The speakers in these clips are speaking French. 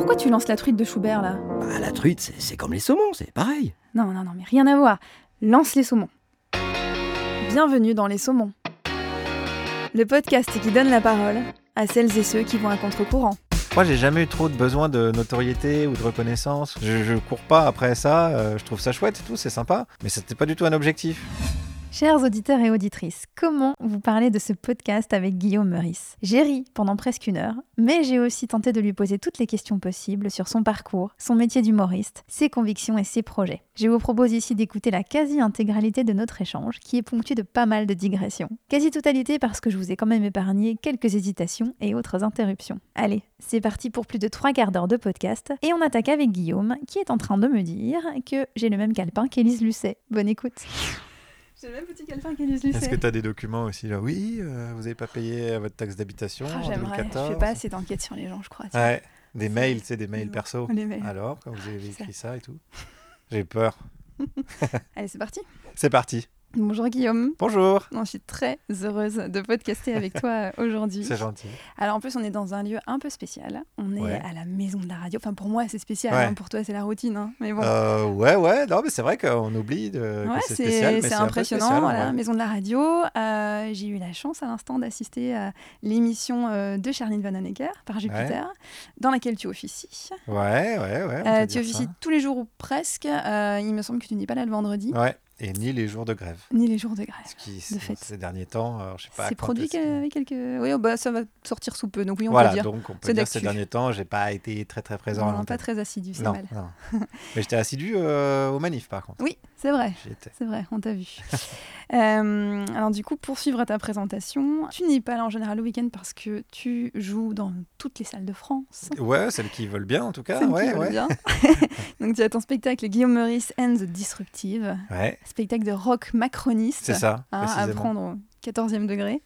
Pourquoi tu lances la truite de Schubert là? Bah, la truite, c'est- comme les saumons, c'est pareil. Non, non, non, mais rien à voir. Lance les saumons. Bienvenue dans Les Saumons. Le podcast qui donne la parole à celles et ceux qui vont à contre-courant. Moi, j'ai jamais eu trop de besoin de notoriété ou de reconnaissance. Je, je cours pas après ça. euh, je trouve ça chouette et tout, c'est sympa. Mais c'était pas du tout un objectif. Chers auditeurs et auditrices, comment vous parler de ce podcast avec Guillaume Meurice? J'ai ri pendant presque une heure, mais j'ai aussi tenté de lui poser toutes les questions possibles sur son parcours, son métier d'humoriste, ses convictions et ses projets. Je vous propose ici d'écouter la quasi-intégralité de notre échange, qui est ponctué de pas mal de digressions. Quasi-totalité parce que je vous ai quand même épargné quelques hésitations et autres interruptions. Allez, c'est parti pour plus de trois quarts d'heure de podcast, et on attaque avec Guillaume, qui est en train de me dire que j'ai le même calepin qu'Élise Lucet. Bonne écoute j'ai le même petit calepin Lucet. Est-ce que tu as des documents aussi là Oui, euh, vous avez pas payé votre taxe d'habitation Ah, en J'aimerais, je 2014 fais pas assez d'enquêtes sur les gens, je crois. Ouais, des C'est- mails, sais, des mails perso. Les mails. Alors, quand vous avez écrit ça et tout J'ai peur. Allez, c'est parti. C'est parti. Bonjour Guillaume. Bonjour. Non, je suis très heureuse de podcaster avec toi euh, aujourd'hui. C'est gentil. Alors en plus, on est dans un lieu un peu spécial. On est Ouais. à la maison de la radio. Enfin, pour moi, c'est spécial. Ouais. hein. Pour toi, c'est la routine. hein. Mais bon. Euh, ouais, ouais, non, mais c'est vrai qu'on oublie de, Ouais, c'est c'est spécial. c'est impressionnant, spécial, voilà, ouais. maison de la radio. Euh, J'ai eu la chance à l'instant d'assister à l'émission de Charline Vanhoenacker par Jupiter, dans laquelle tu officies. Ouais, ouais, ouais. Euh, tu ça. officies tous les jours ou presque. Il me semble que tu n'es pas là le vendredi, Ouais, et ni les jours de grève. ni les jours de grève. Ce qui, de fait. ces derniers temps, alors, je sais pas. C'est produit que- avec quelques. Oui, oh, bah, ça va sortir sous peu, donc oui, on voilà, peut dire. donc on peut dire ces derniers temps, j'ai pas été très très présent. Non, pas très assidu, c'est mal. non. Mais j'étais assidu euh, aux manifs par contre. Oui, c'est vrai. C'est vrai, on t'a vu. Euh, alors du coup, pour suivre ta présentation, tu n'es pas là en général le week-end parce que tu joues dans toutes les salles de France. Ouais, celles qui veulent bien en tout cas. Celles qui ouais, veulent ouais. bien. Donc tu as ton spectacle Guillaume Meurice and the Disruptive, Ouais, spectacle de rock macroniste. c'est ça, hein, à prendre au 14e degré.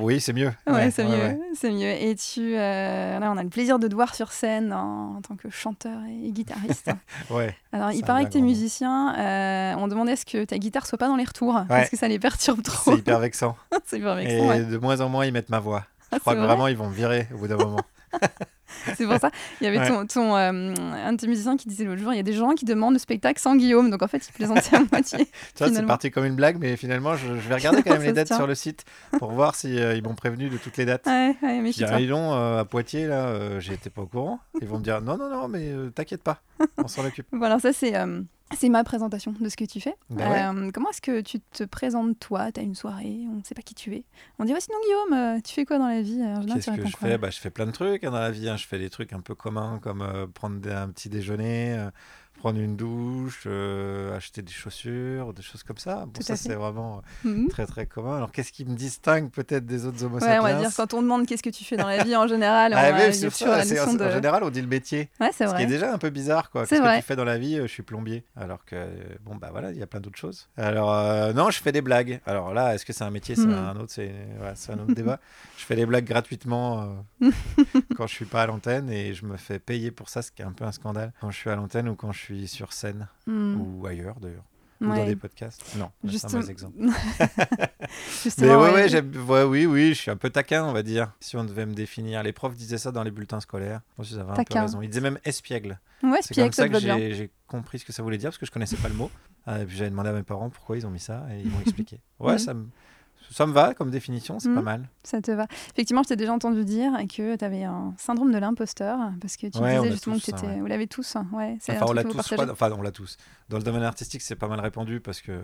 Oui, c'est mieux. Ouais, c'est mieux, ouais. c'est mieux. Et tu, euh, là, on a le plaisir de te voir sur scène en, en tant que chanteur et guitariste. Ouais, Alors, il paraît que tu es grand mot. musicien. euh, on demandait ce que ta guitare soit pas dans les retours, parce que ça les perturbe trop. c'est hyper vexant. c'est hyper Et vexant, ouais. de moins en moins, ils mettent ma voix. Ah, Je crois c'est que vrai vraiment, ils vont me virer au bout d'un moment. C'est pour ça. Il y avait Ouais. ton, ton, euh, un de tes musiciens qui disait l'autre jour il y a des gens qui demandent le spectacle sans Guillaume. Donc, en fait, il plaisantait à moitié. Vois, c'est parti comme une blague, mais finalement, je, je vais regarder quand même Ça les dates sur le site pour voir si euh, ils m'ont prévenu de toutes les dates. Ouais, ouais, Je dis, dis donc, euh, à Poitiers, là, j'étais pas au courant. Ils vont me dire, non, non, non, mais t'inquiète pas, on s'en occupe. Voilà, ça, c'est. Euh, c'est ma présentation de ce que tu fais. Ouais. Euh, comment est-ce que tu te présentes toi? Tu as une soirée, on ne sait pas qui tu es. On dit ouais, sinon Guillaume, euh, tu fais quoi dans la vie tu Qu'est-ce que je fais? Bah, Je fais plein de trucs hein, dans la vie. hein. Je fais des trucs un peu communs comme euh, prendre un petit déjeuner, euh, prendre une douche, euh, acheter des chaussures, des choses comme ça. Bon, Tout ça, c'est vraiment Mhm. très, très commun. Alors, qu'est-ce qui me distingue peut-être des autres homo Ouais, on va dire quand on demande qu'est-ce que tu fais dans la vie en général, on Ah, notion en général, on dit le métier. Ouais, c'est Ce qui est déjà un peu bizarre, quoi. Qu'est-ce que tu fais dans la vie Euh, Je suis plombier. Alors que, bon, bah voilà, il y a plein d'autres choses. Alors, euh, non, je fais des blagues. Alors là, est-ce que c'est un métier? C'est Mhm. un autre, c'est un autre débat. Je fais des blagues gratuitement euh, quand je suis pas à l'antenne et je me fais payer pour ça, ce qui est un peu un scandale. Quand je suis à l'antenne ou quand je suis sur scène Hmm. ou ailleurs d'ailleurs. Ou dans des podcasts. Non, c'est un mauvais exemple. Mais ouais, ouais. ouais, oui, oui, je suis un peu taquin, on va dire. Si on devait me définir, les profs disaient ça dans les bulletins scolaires. Je pense qu'ils avaient un peu raison. Ils disaient même espiègle. Ouais, C'est comme ça que j'ai compris ce que ça voulait dire parce que je connaissais pas le mot. Ah, et puis j'avais demandé à mes parents pourquoi ils ont mis ça et ils m'ont expliqué. Ouais, Mhm. ça, me, ça me va comme définition, c'est pas Mhm. mal. Ça te va. Effectivement, je t'ai déjà entendu dire que tu avais un syndrome de l'imposteur parce que tu Ouais, disais justement que tu étais. ouais. Vous l'avez tous. Ouais, Enfin, on l'a tous. Enfin, on l'a tous. Dans le domaine artistique, c'est pas mal répandu parce que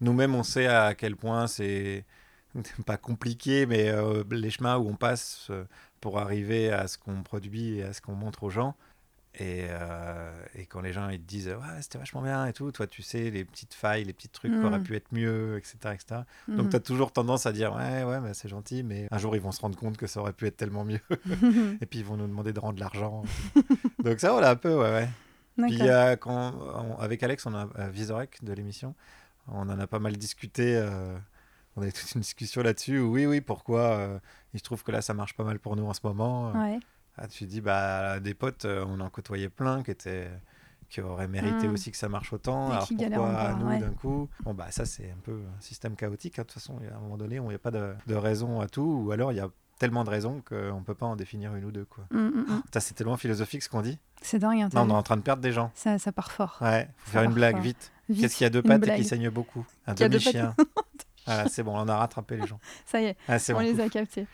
nous-mêmes, on sait à quel point c'est pas compliqué, mais euh, les chemins où on passe euh, pour arriver à ce qu'on produit et à ce qu'on montre aux gens. Et, euh, et quand les gens ils te disent ouais c'était vachement bien et tout, toi tu sais les petites failles, les petits trucs qui Mm. auraient pu être mieux, etc. etc. Donc Mhm. tu as toujours tendance à dire ouais ouais mais c'est gentil, mais un jour ils vont se rendre compte que ça aurait pu être tellement mieux et puis ils vont nous demander de rendre l'argent. Donc ça voilà un peu ouais ouais. Puis D'accord. euh, quand, on- avec Alex, on a euh, Visorek de l'émission, on en a pas mal discuté. euh, on avait toute une discussion là-dessus. Oui, oui, pourquoi euh, il se trouve que là, ça marche pas mal pour nous en ce moment. euh. Ouais. Ah, tu dis, bah, des potes, euh, on en côtoyait plein qui étaient qui auraient mérité Mm. aussi que ça marche autant. Et Alors pourquoi encore, nous ouais. d'un coup? Bon bah ça c'est un peu un système chaotique. hein. De toute façon, il y a un moment donné, où il n'y a pas de, de raison à tout, ou alors il y a tellement de raisons qu'on peut pas en définir une ou deux. Quoi. Mm, mm, mm. Putain, C'est tellement philosophique ce qu'on dit. C'est dingue. hein, Non, on est en train de perdre des gens. ça, ça part fort. Ouais, faut Ça faire une blague, fort. vite. Vite, Qu'est-ce qu'il y a deux pattes et qui saigne beaucoup? Un demi-chien. voilà, c'est bon, on a rattrapé les gens. Ça y est, Ah, on bon. les a captés.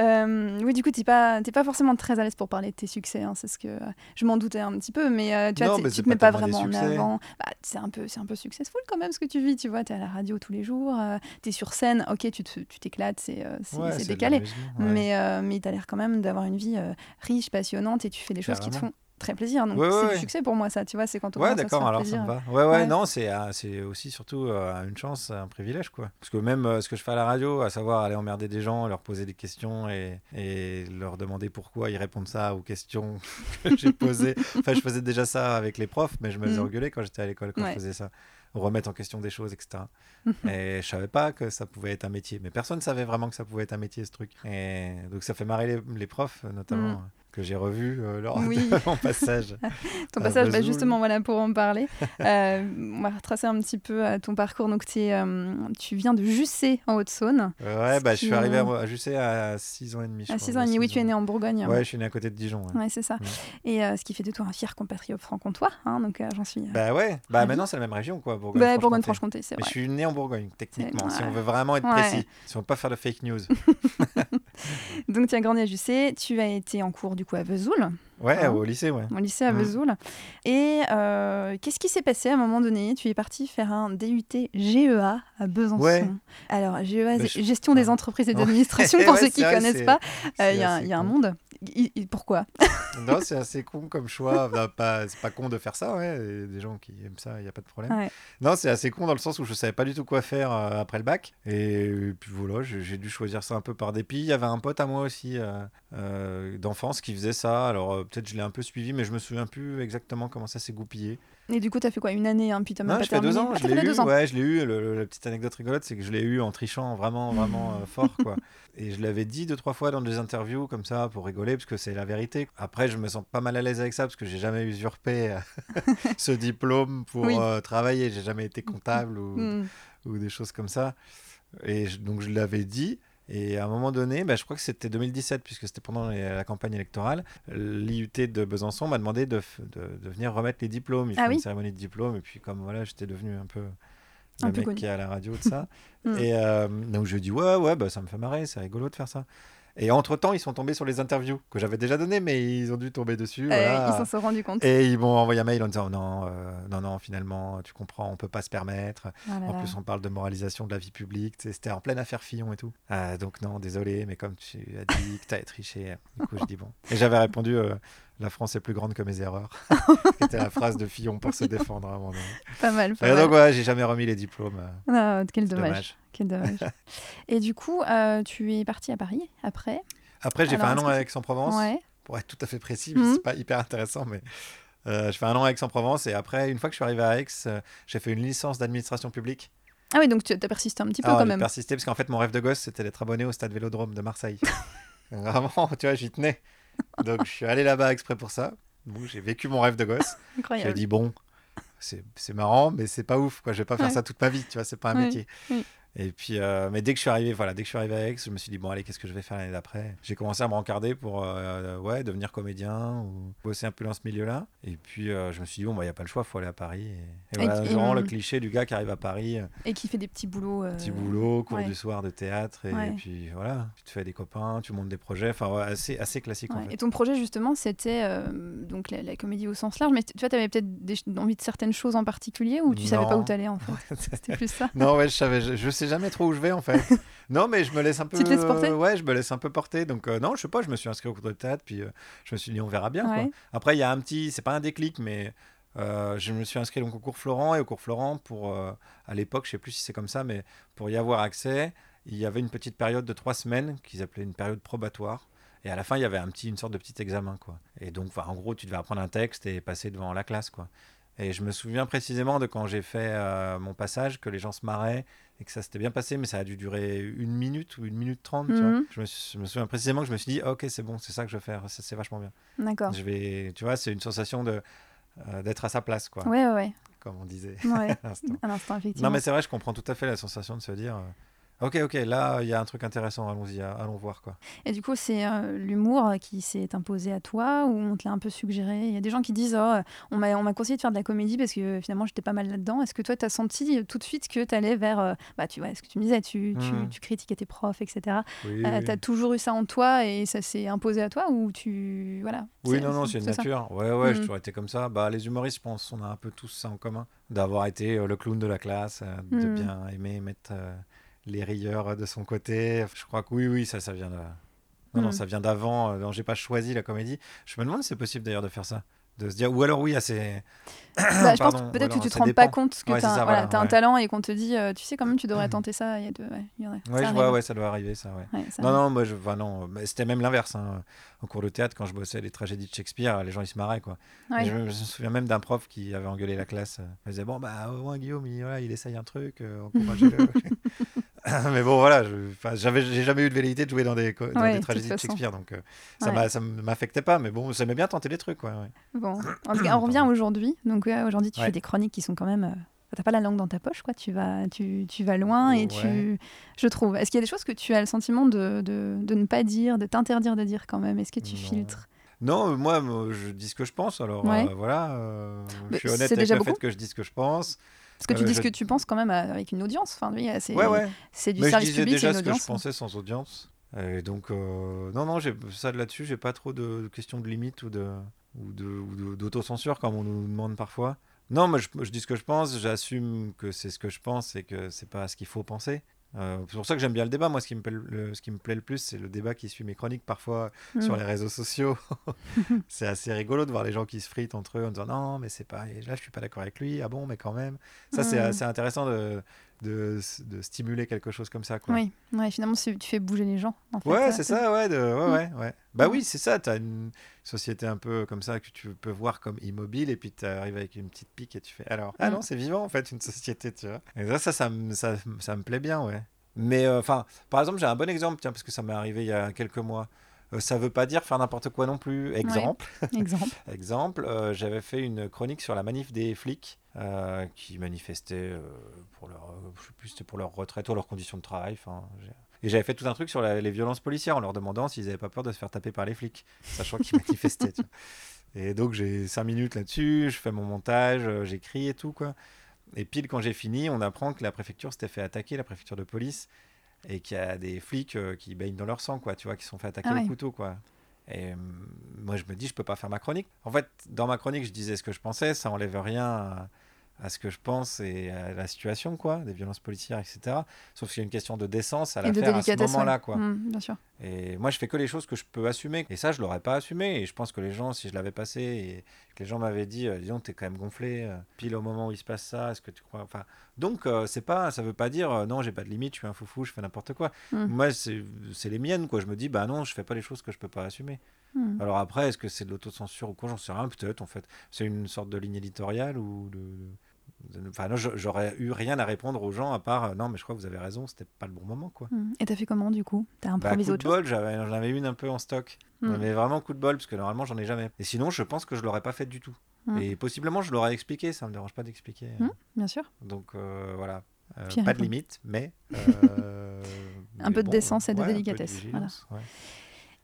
Euh, oui, du coup, tu n'es pas, t'es pas forcément très à l'aise pour parler de tes succès. hein, c'est ce que euh, je m'en doutais un petit peu, mais euh, tu c'est te mets pas vraiment en avant. Bah, c'est un peu, c'est un peu successful quand même ce que tu vis. Tu vois, tu es à la radio tous les jours, tu es sur scène. Ok, tu te- tu t'éclates, c'est, euh, c'est, Ouais, décalé. ouais. Mais, euh, mais tu as l'air quand même d'avoir une vie euh, riche, passionnante, et tu fais des choses qui te font très plaisir. Donc Ouais, c'est ouais. du succès pour moi, ça. Tu vois, c'est quand on Ouais, d'accord, alors plaisir. ça me va. Ouais, ouais, Ouais. non, c'est euh, c'est aussi surtout euh, une chance, un privilège, quoi. Parce que même euh, ce que je fais à la radio, à savoir aller emmerder des gens, leur poser des questions et, et leur demander pourquoi ils répondent ça aux questions que j'ai posées. Enfin, je faisais déjà ça avec les profs, mais je me faisais Mhm. engueuler quand j'étais à l'école quand je faisais ça. Remettre en question des choses, etc. et je savais pas que ça pouvait être un métier. Mais personne savait vraiment que ça pouvait être un métier, ce truc. Et donc ça fait marrer les, les profs, notamment. Mhm. Que j'ai revu euh, lors Oui. de mon passage. Ton passage, bah, justement, voilà, pour en parler. Euh, on va retracer un petit peu euh, ton parcours. Donc, euh, tu viens de Jussé, en Haute-Saône. Ouais, bah, je suis arrivé à, Jussé à 6 ans et demi. je À crois, 6 ans et demi. Oui, tu es né en Bourgogne. Ouais, je suis né à côté de Dijon. ouais. Ouais, c'est ça. Ouais. Et ce qui fait de toi un fier compatriote franc-comtois. hein, donc, j'en suis. Bah ouais, bah maintenant c'est la même région quoi, bah, Bourgogne-Franche-Comté. Bourgogne-Franche-Comté, c'est vrai. je suis né en Bourgogne, techniquement, si on veut vraiment être précis, si on veut pas faire de fake news. Donc, tu as grandi à Jussé. Tu as été en cours, du coup, à Vesoul, Ouais, Ah. au lycée, ouais. au lycée à Mm. Vesoul. Et euh, qu'est-ce qui s'est passé à un moment donné? Tu es parti faire un DUT GEA à Besançon. Ouais. Alors, GEA, Bah, je- gestion des entreprises et d'administration, pour ceux qui vrai, connaissent pas. Euh, Il y a, y un monde. Il- il- pourquoi? Non, c'est assez con comme choix. Pas, c'est pas con de faire ça, ouais. Il y a des gens qui aiment ça, il n'y a pas de problème. Ouais. Non, c'est assez con dans le sens où je savais pas du tout quoi faire euh, après le bac. Et, puis voilà, j'ai j'ai dû choisir ça un peu par dépit. Il y avait un pote à moi aussi euh, euh, d'enfance qui faisait ça. Alors peut-être je l'ai un peu suivi, mais je me souviens plus exactement comment ça s'est goupillé. Et du coup, tu as fait quoi Une année, hein, puis tu Non, pas je fais deux ans. Ah, je t'as l'ai eu. deux ans. Ouais, je l'ai eu. Le- le- la petite anecdote rigolote, c'est que je l'ai eu en trichant vraiment, vraiment euh, fort, quoi. Et je l'avais dit deux, trois fois dans des interviews comme ça pour rigoler, parce que c'est la vérité. Après, je me sens pas mal à l'aise avec ça, parce que j'ai jamais usurpé euh, ce diplôme pour Oui. euh, travailler. J'ai jamais été comptable ou, Mm. ou des choses comme ça. Et je- donc je l'avais dit. Et à un moment donné, bah, je crois que c'était 2017, puisque c'était pendant la campagne électorale, l'IUT de Besançon m'a demandé de, de- de venir remettre les diplômes. Il Ah oui une cérémonie de diplôme. Et puis comme voilà, j'étais devenu un peu Un le peu mec qui est à la radio de ça. Mm. Et euh, donc je dis ouais, ouais, bah, ça me fait marrer, c'est rigolo de faire ça. Et entre-temps, ils sont tombés sur les interviews que j'avais déjà données, mais ils ont dû tomber dessus. Euh, voilà. Ils s'en sont rendus compte. Et ils m'ont envoyé un mail en disant non, euh, non, non, finalement, tu comprends, on peut pas se permettre. Ah là En là. plus, on parle de moralisation de la vie publique. C'était en pleine affaire Fillon et tout. Euh, donc, non, désolé, mais comme tu as dit que tu as triché, du coup, je dis bon. Et j'avais répondu euh, La France est plus grande que mes erreurs. qui était la phrase de Fillon pour se défendre à un moment donné. Pas mal. Pas Et donc, ouais, j'ai jamais remis les diplômes. euh, Ah, quel dommage. dommage. Quel dommage. Et du coup, euh, tu es parti à Paris après? Après, j'ai fait un an à Aix-en-Provence. Ouais. Pour être tout à fait précis, Mhm. c'est pas hyper intéressant, mais. euh, je fais un an à Aix-en-Provence et après, une fois que je suis arrivé à Aix, euh, j'ai fait une licence d'administration publique. Ah oui, donc tu as persisté un petit peu Alors, quand j'ai même. persisté parce qu'en fait, mon rêve de gosse, c'était d'être abonné au stade Vélodrome de Marseille. Vraiment, tu vois, j'y tenais. Donc, je suis allé là-bas exprès pour ça. Donc, j'ai vécu mon rêve de gosse. J'ai Incroyable. dit, bon, c'est c'est marrant, mais c'est pas ouf, quoi. Je vais pas faire Ouais. ça toute ma vie, tu vois, c'est pas un Ouais, métier. oui. Et puis, euh, mais dès que je suis arrivé, voilà, dès que je suis arrivé à Aix, je me suis dit, bon, allez, qu'est-ce que je vais faire l'année d'après? J'ai commencé à me rencarder pour, euh, ouais, devenir comédien ou bosser un peu dans ce milieu-là. Et puis, euh, je me suis dit, bon, il n'y a pas le choix, il faut aller à Paris. Et, et voilà, et- le cliché du gars qui arrive à Paris, Et qui fait des petits boulots. euh, petit boulot, cours ouais. du soir de théâtre, et, Ouais. puis voilà, tu te fais des copains, tu montes des projets, enfin, ouais, assez, assez classique en fait. Et ton projet justement, c'était donc la, la comédie au sens large. Mais tu vois, tu avais peut-être envie de certaines choses en particulier ou tu savais pas Non. où t'allais en fait? C'était plus ça. non, ouais, je savais, je, je sais jamais trop où je vais en fait. non, mais je me laisse un peu. Tu te laisses porter euh, Ouais, je me laisse un peu porter. Donc, euh, non, je sais pas, je me suis inscrit au cours de théâtre, puis euh, je me suis dit, on verra bien. quoi. Après, il y a un petit, c'est pas un déclic, mais euh, je me suis inscrit donc au cours Florent, et au cours Florent, pour, à l'époque, je sais plus si c'est comme ça, mais pour y avoir accès, il y avait une petite période de trois semaines qu'ils appelaient une période probatoire. Et à la fin, il y avait un petit, une sorte de petit examen, quoi. Et donc, enfin, en gros, tu devais apprendre un texte et passer devant la classe, quoi. Et je me souviens précisément de quand j'ai fait euh, mon passage, que les gens se marraient et que ça s'était bien passé, mais ça a dû durer une minute ou une minute trente. vois. Mhm. Je, me suis- je me souviens précisément que je me suis dit, Ah, ok, c'est bon, c'est ça que je vais faire, c'est vachement bien. D'accord. Je vais, tu vois, c'est une sensation de euh, d'être à sa place, quoi, Ouais, ouais, comme on disait ouais. à l'instant. Non, mais c'est vrai, je comprends tout à fait la sensation de se dire, euh, Ok, ok, là, il y a un truc intéressant, allons-y, allons voir, quoi. Et du coup, c'est euh, l'humour qui s'est imposé à toi ou on te l'a un peu suggéré? Il y a des gens qui disent oh, on m'a on m'a conseillé de faire de la comédie parce que finalement j'étais pas mal là-dedans. Est-ce que toi, tu as senti euh, tout de suite que tu allais vers. euh, bah, tu vois, ce que tu me disais, tu, tu, Mhm. tu critiquais tes profs, etc. Oui, Euh, oui. tu as toujours eu ça en toi et ça s'est imposé à toi ou tu. Voilà. Oui, non, non, c'est une ça? nature. Ouais, ouais, j'ai Mhm. toujours été comme ça. Bah, les humoristes, je pense, on a un peu tous ça en commun. D'avoir été euh, le clown de la classe, euh, de Mhm. bien aimer mettre euh, les rieurs de son côté. Je crois que oui, oui, ça, ça vient de... Non, non, Mhm. ça vient d'avant. Euh, non, j'ai pas choisi la comédie. Je me demande si c'est possible d'ailleurs de faire ça. De se dire, ou alors oui, assez. Bah, je pense que peut-être que tu te rends pas compte que Ouais, tu as, voilà, un talent et qu'on te dit euh, tu sais quand même tu devrais tenter ça. Il y a de, ouais, y je vois, ouais, ça doit arriver, ça, ouais. Ça Non, non, moi, je, enfin, non, c'était même l'inverse. hein. En cours de théâtre, quand je bossais les tragédies de Shakespeare, les gens ils se marraient, quoi. Je, me je me souviens même d'un prof qui avait engueulé la classe. Il disait Bon, bah, au moins, Guillaume, il, voilà, il essaye un truc, euh, encouragez-le. mais bon, voilà, j'avais, j'ai jamais eu de velléité de jouer dans des, dans Ouais, des de tragédies de. Shakespeare, donc euh, ça, Ouais. ça m'affectait pas. Mais bon, ça m'aimait bien tenter des trucs, ouais. Bon, en tout cas, on revient aujourd'hui. Donc aujourd'hui, tu fais des chroniques qui sont quand même. euh, T'as pas la langue dans ta poche, quoi. Tu vas, tu, tu vas loin et tu, je trouve. Est-ce qu'il y a des choses que tu as le sentiment de, de, de ne pas dire, de t'interdire de dire quand même? Est-ce que tu Non. filtres? Non, euh, moi, moi, je dis ce que je pense, alors Ouais. euh, voilà. euh, Mais je suis honnête c'est avec déjà le beaucoup. fait que je dis ce que je pense. Parce que tu Euh, dis je- ce que tu penses quand même avec une audience. Enfin, oui, c'est, Ouais, ouais. c'est du Mais je service disais public, c'est une ce que je pensais sans audience. Et donc, euh, non, non, j'ai ça de là-dessus, j'ai pas trop de, de questions de limite ou de ou de- d'autocensure comme on nous demande parfois. Non, moi je, je dis ce que je pense, j'assume que c'est ce que je pense et que c'est pas ce qu'il faut penser. Euh, c'est pour ça que j'aime bien le débat. Moi, ce qui me plaît le, ce qui me plaît le plus, c'est le débat qui suit mes chroniques parfois Mm. sur les réseaux sociaux. c'est assez rigolo de voir les gens qui se fritent entre eux en disant non, mais c'est pas. et là, je suis pas d'accord avec lui. Ah bon, mais quand même. Ça, c'est Mm. assez intéressant de, de, de stimuler quelque chose comme ça. Quoi. Oui, ouais, finalement, tu fais bouger les gens. En fait, Ouais, c'est ça, ouais, de, ouais, Mm. ouais, ouais. Bah Mm. oui, c'est ça, t'as une société un peu comme ça que tu peux voir comme immobile et puis tu arrives avec une petite pique et tu fais alors, ah Mm. non, c'est vivant en fait, une société, tu vois. Et ça, ça, ça, me- ça, ça me plaît bien, ouais. Mais euh, enfin, par exemple, j'ai un bon exemple, tiens, parce que ça m'est arrivé il y a quelques mois. Euh, ça veut pas dire faire n'importe quoi non plus. Exemple, Exemple. exemple, euh, j'avais fait une chronique sur la manif des flics euh, qui manifestaient pour leur, je sais plus, pour leur retraite ou leurs conditions de travail. Enfin, et j'avais fait tout un truc sur la- les violences policières en leur demandant s'ils n'avaient pas peur de se faire taper par les flics, sachant qu'ils manifestaient. tu vois. Et donc j'ai cinq minutes là-dessus, je fais mon montage, j'écris et tout quoi. Et pile quand j'ai fini, on apprend que la préfecture s'était fait attaquer, la préfecture de police, et qu'il y a des flics euh, qui baignent dans leur sang, quoi, tu vois, qui se sont fait attaquer Ah au couteau, quoi. Et euh, moi, je me dis, je peux pas faire ma chronique. En fait, dans ma chronique, je disais ce que je pensais, ça enlève rien à, ce que je pense et à la situation, quoi, des violences policières, etc. Sauf qu'il y a une question de décence à la faire à ce moment-là, quoi. Mm, bien sûr. Et moi, je fais que les choses que je peux assumer. Et ça, je l'aurais pas assumé. Et je pense que les gens, si je l'avais passé et que les gens m'avaient dit, euh, disons, t'es quand même gonflé, euh, pile au moment où il se passe ça, est-ce que tu crois. Enfin, donc, euh, c'est pas, ça veut pas dire, euh, non, j'ai pas de limite, je suis un foufou, je fais n'importe quoi. Mm. Moi, c'est c'est les miennes, quoi. Je me dis, bah non, je fais pas les choses que je peux pas assumer. Mm. Alors après, est-ce que c'est de l'autocensure ou quoi? J'en sais rien, peut-être, en fait. C'est une sorte de ligne éditoriale ou de. Enfin, j'aurais eu rien à répondre aux gens à part, euh, non, mais je crois que vous avez raison, c'était pas le bon moment, quoi. Mm. Et t'as fait comment du coup? T'as Bah, improvisé coup de bol, j'avais- j'en avais une un peu en stock. Mm. Mais vraiment coup de bol, parce que normalement, j'en ai jamais. Et sinon, je pense que je l'aurais pas fait du tout. Et possiblement, je l'aurais expliqué, ça me dérange pas d'expliquer. Mm. Bien sûr. Donc euh, voilà. Euh, pas de limite, mais. euh, Un mais peu de décence et de ouais, délicatesse, ouais.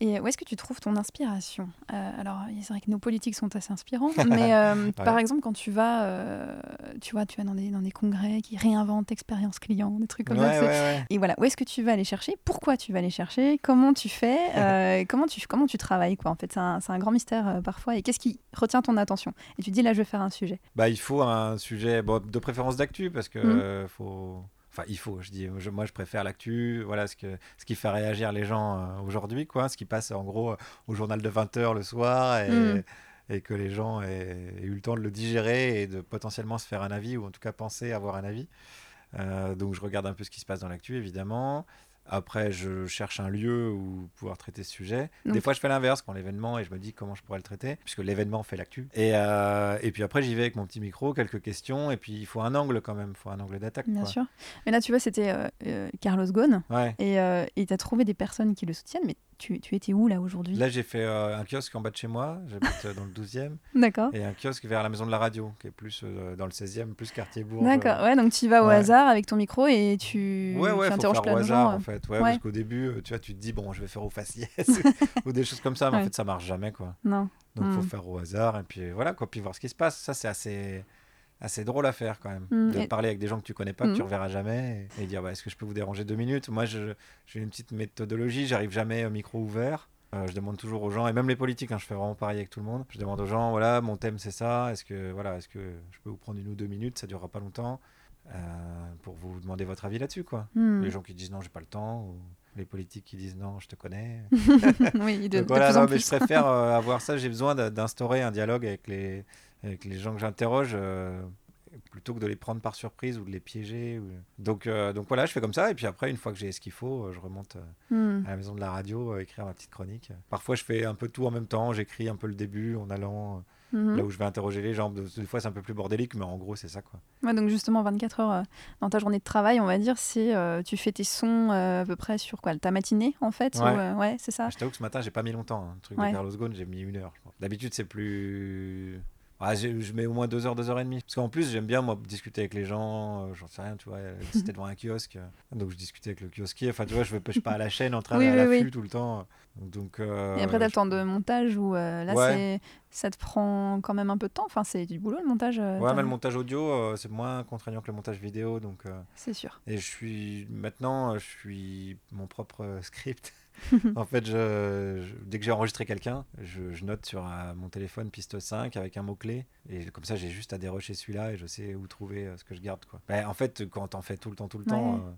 Et où est-ce que tu trouves ton inspiration Euh, Alors, c'est vrai que nos politiques sont assez inspirants, mais euh, par exemple, quand tu vas, euh, tu vois, tu vas dans des, dans des congrès qui réinventent l'expérience client, des trucs comme Ouais, ça. ouais. Et voilà, où est-ce que tu vas aller chercher? Pourquoi tu vas aller chercher? Comment tu fais? Euh, comment, tu, comment tu travailles quoi En fait, c'est un, un grand mystère parfois. Et qu'est-ce qui retient ton attention? Et tu dis, là, je vais faire un sujet. Bah, il faut un sujet bon, de préférence d'actu parce que euh, faut. Enfin, il faut, je dis, je- moi je préfère l'actu, voilà ce, que, ce qui fait réagir les gens euh, aujourd'hui, quoi, ce qui passe en gros euh, au journal de 20h le soir et, Mhm. et que les gens aient, aient eu le temps de le digérer et de potentiellement se faire un avis ou en tout cas penser avoir un avis. Euh, donc je regarde un peu ce qui se passe dans l'actu évidemment. Après, je cherche un lieu où pouvoir traiter ce sujet. Des fois, je fais l'inverse quand l'événement et je me dis comment je pourrais le traiter, puisque l'événement fait l'actu. Et, euh, et puis après, j'y vais avec mon petit micro, quelques questions, et puis il faut un angle quand même, il faut un angle d'attaque. Bien quoi. sûr. Mais là, tu vois, c'était euh, euh, Carlos Ghosn. Ouais. Et tu as trouvé des personnes qui le soutiennent, mais tu, tu étais où là aujourd'hui? Là, j'ai fait euh, un kiosque en bas de chez moi, j'habite euh, dans le 12e, D'accord. et un kiosque vers la maison de la radio, qui est plus euh, dans le 16e, plus quartier bourg. D'accord, ouais, donc tu y vas au ouais. hasard avec ton micro et tu, Ouais, ouais, tu faut interroges faire plein au de hasard gens. en fait. Ouais, ouais. parce qu'au début, tu vois, tu te dis, bon, je vais faire au faciès ou des choses comme ça, mais en fait, ça marche jamais quoi. Non. Donc, il faut faire au hasard et puis voilà quoi, puis voir ce qui se passe. Ça, c'est assez, assez drôle à faire quand même. Mm, De parler avec des gens que tu connais pas, que tu Mm. reverras jamais et, et dire, bah, est-ce que je peux vous déranger deux minutes? Moi, j'ai une petite méthodologie, j'arrive jamais au micro ouvert. Euh, je demande toujours aux gens, et même les politiques, hein, je fais vraiment pareil avec tout le monde. Je demande aux gens, voilà, mon thème c'est ça, est-ce que, voilà, est-ce que je peux vous prendre une ou deux minutes, ça durera pas longtemps, euh, pour vous demander votre avis là-dessus, quoi. Hmm. Les gens qui disent non, j'ai pas le temps, ou les politiques qui disent non, je te connais. oui, de, Donc de voilà, en mais je préfère euh, avoir ça. J'ai besoin d'instaurer un dialogue avec les, avec les gens que j'interroge euh, plutôt que de les prendre par surprise ou de les piéger. ou- Donc, euh, donc voilà, je fais comme ça. Et puis après, une fois que j'ai ce qu'il faut, euh, je remonte euh, Hmm. à la maison de la radio, euh, écrire ma petite chronique. Parfois, je fais un peu tout en même temps. J'écris un peu le début en allant Mhm. là où je vais interroger les gens. Des fois, c'est un peu plus bordélique, mais en gros, c'est ça. quoi. Ouais, donc justement, 24 heures dans ta journée de travail, on va dire, c'est tu fais tes sons à peu près sur quoi? Ta matinée, en fait ou, Ouais. ouais, c'est ça? Je t'avoue que ce matin, j'ai pas mis longtemps. hein. Le truc Ouais. de Carlos Ghosn, j'ai mis une heure. D'habitude, c'est plus. Ah, je mets au moins deux heures, deux heures et demie. Parce qu'en plus, j'aime bien, moi, discuter avec les gens. euh, J'en sais rien, tu vois. euh, C'était devant un kiosque. euh, Donc, je discutais avec le kiosquier. Enfin, tu vois, je ne suis pas à la chaîne en train Oui, à oui. l'affût tout le temps. Donc, euh, Et après, t'as le je- temps de montage où euh, là, Ouais. ça te prend quand même un peu de temps. Enfin, c'est du boulot le montage. euh, Ouais, mais le montage audio, euh, c'est moins contraignant que le montage vidéo. Donc, euh, C'est sûr. Et je suis maintenant, euh, je suis mon propre euh, script. en fait, je, je- dès que j'ai enregistré quelqu'un, je, je note sur euh, mon téléphone piste 5 avec un mot-clé. Et comme ça, j'ai juste à dérocher celui-là et je sais où trouver euh, ce que je garde. Quoi. Ben, en fait, quand t'en fais tout le temps, tout le temps, Ouais. euh,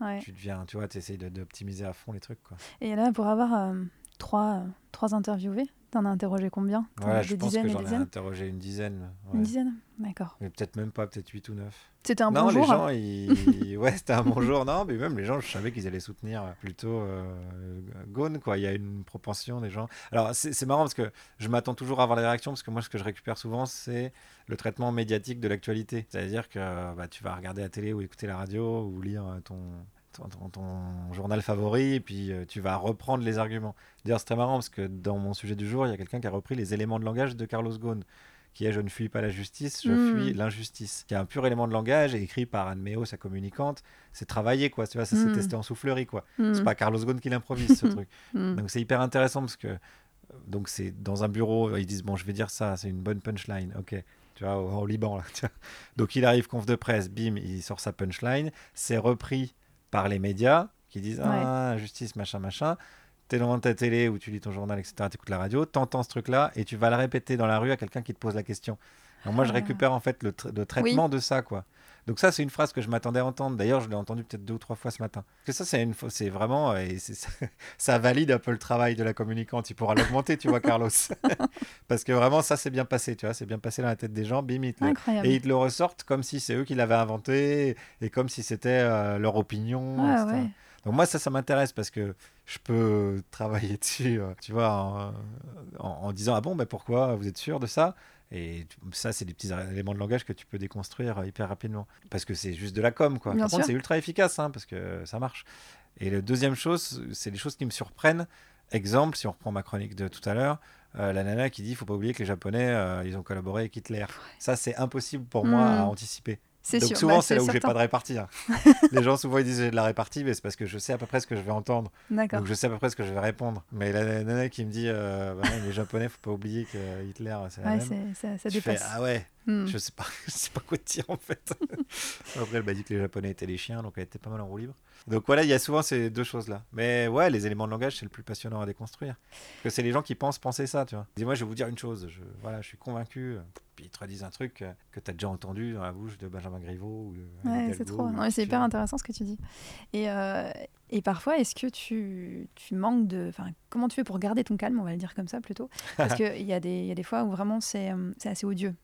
Ouais. tu deviens, tu vois, tu essayes d'optimiser à fond les trucs. Quoi. Et là, pour avoir euh, trois, euh, trois interviewés, t'en as interrogé combien? Ouais, Des je pense que j'en ai interrogé une dizaine. Une dizaine? D'accord. Mais peut-être même pas, peut-être 8 ou 9. C'était un non, bon les jour. hein. gens, ils... ouais, c'était un bon jour. Non, mais même les gens, je savais qu'ils allaient soutenir plutôt euh, quoi. Il y a une propension des gens. Alors, c'est marrant parce que je m'attends toujours à avoir les réactions parce que moi, ce que je récupère souvent, c'est le traitement médiatique de l'actualité. C'est-à-dire que bah, tu vas regarder la télé ou écouter la radio ou lire euh, ton. Ton, ton- ton journal favori et puis euh, tu vas reprendre les arguments. D'ailleurs c'est très marrant parce que dans mon sujet du jour il y a quelqu'un qui a repris les éléments de langage de Carlos Ghosn qui est Je ne fuis pas la justice, je Mm. fuis l'injustice, qui est un pur élément de langage et écrit par Anne Méo, sa communicante. C'est travaillé, quoi. Tu vois, ça s'est Mm. testé en soufflerie, quoi. Hmm. C'est pas Carlos Ghosn qui l'improvise, ce truc. Hmm. Donc c'est hyper intéressant parce que euh, donc c'est dans un bureau, ils disent bon, je vais dire ça, c'est une bonne punchline, ok. Tu vois, au, au Liban là. tu vois. Donc il arrive conf de presse, bim, il sort sa punchline, c'est repris par les médias qui disent ah justice machin machin. T'es devant ta télé ou tu lis ton journal, etc. T'écoutes la radio, t'entends ce truc-là et tu vas le répéter dans la rue à quelqu'un qui te pose la question. Alors moi, je Ah. récupère en fait le, tra- le traitement de ça, quoi. Donc ça, c'est une phrase que je m'attendais à entendre. D'ailleurs, je l'ai entendu peut-être deux ou trois fois ce matin. Parce que ça, c'est une, c'est vraiment, euh, et c'est- ça, ça valide un peu le travail de la communicante. Il pourra l'augmenter, tu vois, Carlos. Parce que vraiment, ça s'est bien passé, tu vois, c'est bien passé dans la tête des gens. Bim, ils le- et ils te le ressortent comme si c'est eux qui l'avaient inventé et comme si c'était euh, leur opinion. Ah etc. ouais. Donc moi, ça, ça m'intéresse parce que je peux travailler dessus, euh, tu vois, en, en- en disant, ah bon, mais pourquoi vous êtes sûr de ça? Et ça, c'est des petits éléments de langage que tu peux déconstruire euh, hyper rapidement. Parce que c'est juste de la com, quoi. Bien Par contre, c'est ultra efficace, hein, parce que ça marche. Et la deuxième chose, c'est les choses qui me surprennent. Exemple, si on reprend ma chronique de tout à l'heure, euh, la nana qui dit, faut pas oublier que les Japonais, euh, ils ont collaboré avec Hitler. Ça, c'est impossible pour moi à Hmm. anticiper. C'est sûr. souvent, Bah, c'est là où j'ai certain. pas de répartie. hein. les gens souvent ils disent j'ai de la répartie, mais c'est parce que je sais à peu près ce que je vais entendre. D'accord. Donc je sais à peu près ce que je vais répondre. Mais la nana qui me dit euh, bah les Japonais, faut pas oublier que Hitler, c'est la Ouais, même. c'est- ça, ça fais, dépasse. ah ouais, Hmm. je sais pas, je sais pas quoi te dire en fait. Après, elle m'a dit que les Japonais étaient les chiens, donc elle était pas mal en roue libre. Donc voilà, il y a souvent ces deux choses-là. Mais ouais, les éléments de langage, c'est le plus passionnant à déconstruire. Parce que c'est les gens qui pensent penser ça, tu vois. Dis-moi, je vais vous dire une chose, je, voilà, je suis convaincu. Puis ils te redisent un truc euh, que tu as déjà entendu dans la bouche de Benjamin Griveaux ou de Ouais, c'est trop. ou c'est hyper intéressant ce que tu dis. Et, euh, et parfois, est-ce que tu, tu manques de. Enfin, comment tu fais pour garder ton calme, on va le dire comme ça plutôt? Parce qu'il y, a des- y a des fois où vraiment c'est euh, c'est assez odieux.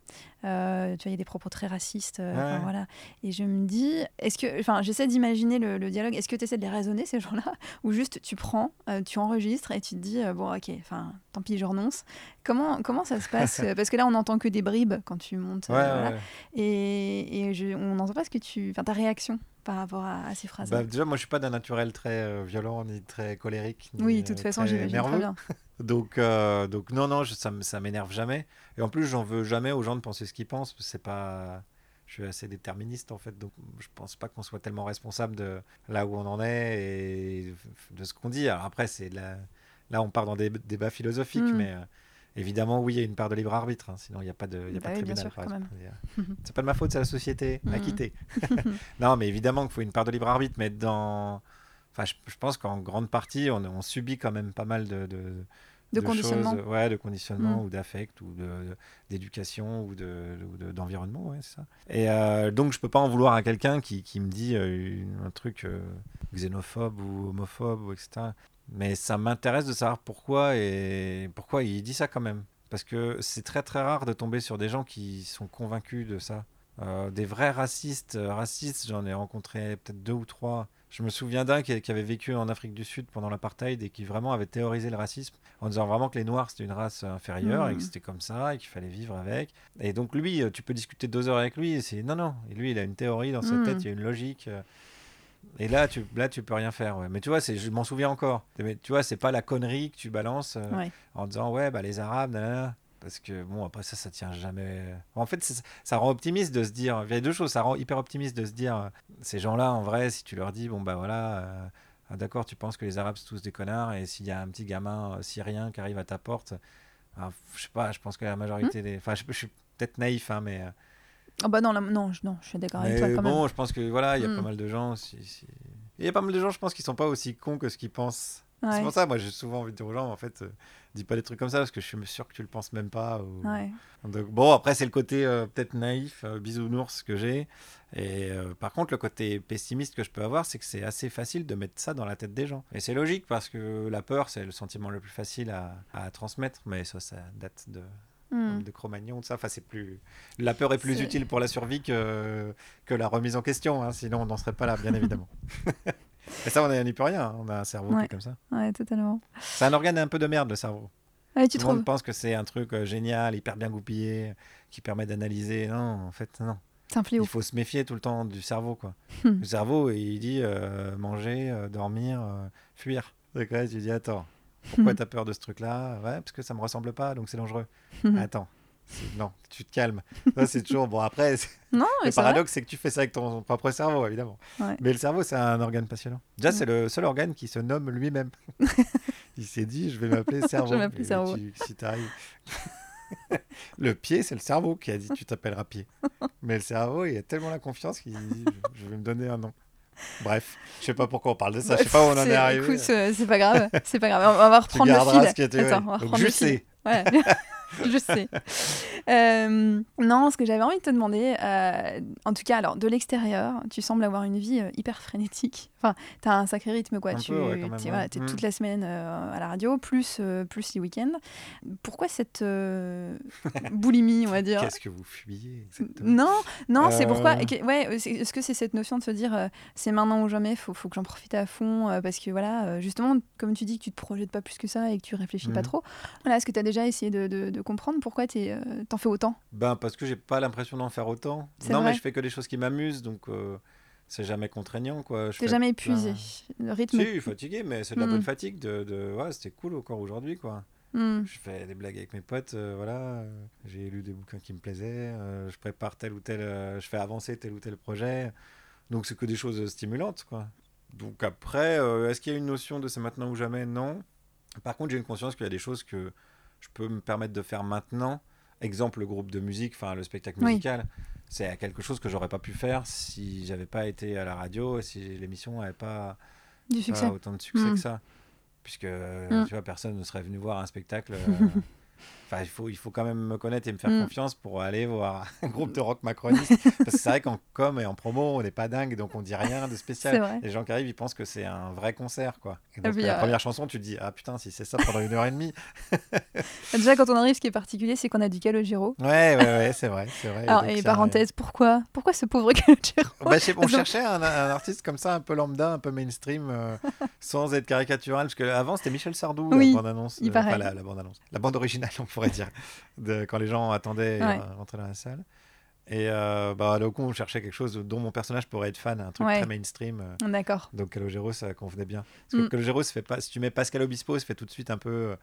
Euh, tu vois, il y a des propos très racistes. euh, enfin, voilà. Et je me dis, est-ce que. Enfin, j'essaie d'imaginer le, le dialogue. Est-ce que tu essaies de les raisonner, ces gens-là? Ou juste tu prends, euh, tu enregistres et tu te dis, euh, bon, ok, enfin, tant pis, je renonce. Comment, comment ça se passe? Parce que là, on n'entend que des bribes quand tu montes. Ouais, voilà. ouais, ouais. Et, et je- on n'entend pas ce que tu. Enfin, ta réaction par rapport à, à ces phrases Bah, déjà, moi, je suis pas d'un naturel très euh, violent, ni très colérique, ni Oui, de toute euh, façon, j'imagine très bien. Donc, euh, donc non, non, je- ça, ça m'énerve jamais. Et en plus, j'en veux jamais aux gens de penser ce qu'ils pensent. C'est pas, je suis assez déterministe en fait, donc je pense pas qu'on soit tellement responsable de là où on en est et de ce qu'on dit. Alors après, c'est la- là, on part dans des débats philosophiques, Mm. mais euh, évidemment, oui, il y a une part de libre arbitre. hein, sinon, il n'y a pas de, y a Bah pas de oui, tribunal. a- C'est pas de ma faute, c'est la société. Mhm. Acquitté. non, mais évidemment qu'il faut une part de libre arbitre, mais dans. Enfin, je, je pense qu'en grande partie, on, on subit quand même pas mal de, de, De conditionnement. choses, ouais, de conditionnement Mm. ou d'affect ou d'éducation ou de- ou de- d'environnement, ouais, c'est ça. Et euh, donc, je peux pas en vouloir à quelqu'un qui, qui me dit euh, un truc euh, xénophobe ou homophobe ou etc. Mais ça m'intéresse de savoir pourquoi et pourquoi il dit ça quand même. Parce que c'est très très rare de tomber sur des gens qui sont convaincus de ça. Euh, des vrais racistes, euh, racistes, j'en ai rencontré peut-être deux ou trois. Je me souviens d'un qui, qui avait vécu en Afrique du Sud pendant l'apartheid et qui vraiment avait théorisé le racisme en disant vraiment que les Noirs c'était une race inférieure et que Mhm. c'était comme ça et qu'il fallait vivre avec. Et donc lui, euh, tu peux discuter deux heures avec lui et c'est non non. Et lui, il a une théorie dans sa Mhm. tête, il y a une logique. Et là, tu là tu peux rien faire. ouais. Mais tu vois, c'est, je m'en souviens encore. Mais tu vois, c'est pas la connerie que tu balances euh, Ouais. en disant ouais bah les Arabes. nanana. Parce que bon après ça ça tient jamais. En fait ça rend optimiste de se dire. Il y a deux choses. Ça rend hyper optimiste de se dire euh, ces gens-là en vrai si tu leur dis bon bah voilà. euh, ah, D'accord, tu penses que les Arabes c'est tous des connards et s'il y a un petit gamin syrien qui arrive à ta porte, ah, je sais pas, je pense que la majorité des, enfin je, je suis peut-être naïf hein, mais Ah bah non, là, non, je- non, je suis d'accord avec toi quand bon, même. je pense que voilà, il y a Mm. pas mal de gens. Si, si- Il y a pas mal de gens, je pense, qui sont pas aussi cons que ce qu'ils pensent. C'est pour ça, moi, j'ai souvent envie de dire aux gens, en fait, euh, dis pas des trucs comme ça parce que je suis sûr que tu le penses même pas. ou- Ouais. Donc, bon, après, c'est le côté euh, peut-être naïf, euh, bisounours que j'ai. Et par contre, le côté pessimiste que je peux avoir, c'est que c'est assez facile de mettre ça dans la tête des gens. Et c'est logique parce que la peur, c'est le sentiment le plus facile à, à transmettre. Mais ça, ça date de, Hmm. de Cro-Magnon, tout ça. Enfin, c'est plus... La peur est plus utile pour la survie que, que la remise en question. hein. Sinon, on n'en serait pas là, bien évidemment. Et ça, on n'y peut rien. hein. On a un cerveau qui Ouais. est comme ça. Ouais, totalement. C'est un organe un peu de merde, le cerveau. Ouais, tu Tout le monde pense que c'est un truc euh, génial, hyper bien goupillé, qui permet d'analyser. Non, en fait, non. Un. Il faut se méfier tout le temps du cerveau, quoi. Hmm. le cerveau, il dit euh, manger, euh, dormir, fuir. Donc là, tu dis, attends, pourquoi t'as peur de ce truc-là? Ouais, parce que ça me ressemble pas, donc c'est dangereux. Attends. c'est- Non, tu te calmes. C'est toujours. Bon, après, Non, le paradoxe, c'est que tu fais ça avec ton propre cerveau, évidemment. Ouais. Mais le cerveau, c'est un organe passionnant. Déjà, Mm. c'est le seul organe qui se nomme lui-même. il s'est dit, je vais m'appeler cerveau. Je vais m'appeler cerveau. tu- si t'arrives. le pied, c'est le cerveau qui a dit, tu t'appelleras pied. Mais le cerveau, il a tellement la confiance qu'il dit, je vais me donner un nom. Bref, je sais pas pourquoi on parle de ça, je sais pas où on en est arrivé. Écoute, euh, c'est pas grave, c'est pas grave. On va reprendre le fil. Attends, on va Donc, reprendre je le fil. Ouais. je sais. Euh, non, ce que j'avais envie de te demander, euh, en tout cas, alors de l'extérieur, tu sembles avoir une vie euh, hyper frénétique. Enfin, tu as un sacré rythme, quoi. Un tu peu, ouais, quand même, es, ouais. Mm. toute la semaine à la radio, plus, plus les week-ends. Pourquoi cette boulimie, on va dire? Qu'est-ce que vous fuyez exactement? Non, non, c'est pourquoi. Ouais, est-ce que c'est cette notion de se dire c'est maintenant ou jamais, faut, faut que j'en profite à fond parce que voilà, justement, comme tu dis que tu te projettes pas plus que ça et que tu réfléchis pas Mhm. trop. Voilà, est-ce que tu as déjà essayé de, de- de comprendre pourquoi tu t'en fais autant Ben, parce que j'ai pas l'impression d'en faire autant. Non, vrai mais je fais que des choses qui m'amusent, donc euh, c'est jamais contraignant, quoi. Je jamais plein- épuisé Le rythme. Si, fatigué, mais c'est de la Mm. bonne fatigue. De, de... Ouais, c'était cool encore aujourd'hui, quoi. Hmm. Je fais des blagues avec mes potes, euh, voilà. euh, J'ai lu des bouquins qui me plaisaient. euh, je prépare tel ou tel. euh, je fais avancer tel ou tel projet. Donc c'est que des choses stimulantes, quoi. Donc après, euh, est-ce qu'il y a une notion de c'est maintenant ou jamais? Non. Par contre, j'ai une conscience qu'il y a des choses que je peux me permettre de faire maintenant. Exemple, le groupe de musique, enfin le spectacle Oui. musical. C'est quelque chose que j'aurais pas pu faire si j'avais pas été à la radio et si l'émission n'avait pas autant de succès Mm. que ça. Puisque Mm. tu vois, personne ne serait venu voir un spectacle. euh, Enfin, il faut, il faut quand même me connaître et me faire Mm. confiance pour aller voir un groupe de rock macroniste. Parce que c'est vrai qu'en com et en promo, on n'est pas dingue, donc on dit rien de spécial. Les gens qui arrivent, ils pensent que c'est un vrai concert, quoi. Et puis, la euh, première chanson, tu te dis, ah putain, si c'est ça pendant une heure et demie. Déjà, quand on arrive, ce qui est particulier, c'est qu'on a du Calogero. Ouais, ouais, ouais, c'est vrai, c'est vrai. Alors, donc et parenthèse, pourquoi Pourquoi ce pauvre Calogero? Bah, on Donc- cherchait un, un artiste comme ça, un peu lambda, un peu mainstream, euh, sans être caricatural. Parce qu'avant, c'était Michel Sardou, Oui, la bande-annonce. euh, la, la bande-annonce. La bande originale, on pourrait dire, de, quand les gens attendaient Ouais. euh, rentrer dans la salle. Et euh, bah, donc, on cherchait quelque chose dont mon personnage pourrait être fan, un truc Ouais. très mainstream. euh. D'accord. Donc Calogero, ça convenait bien. Parce que Mm. Calogero, ça fait pas... si tu mets Pascal Obispo, ça fait tout de suite un peu euh,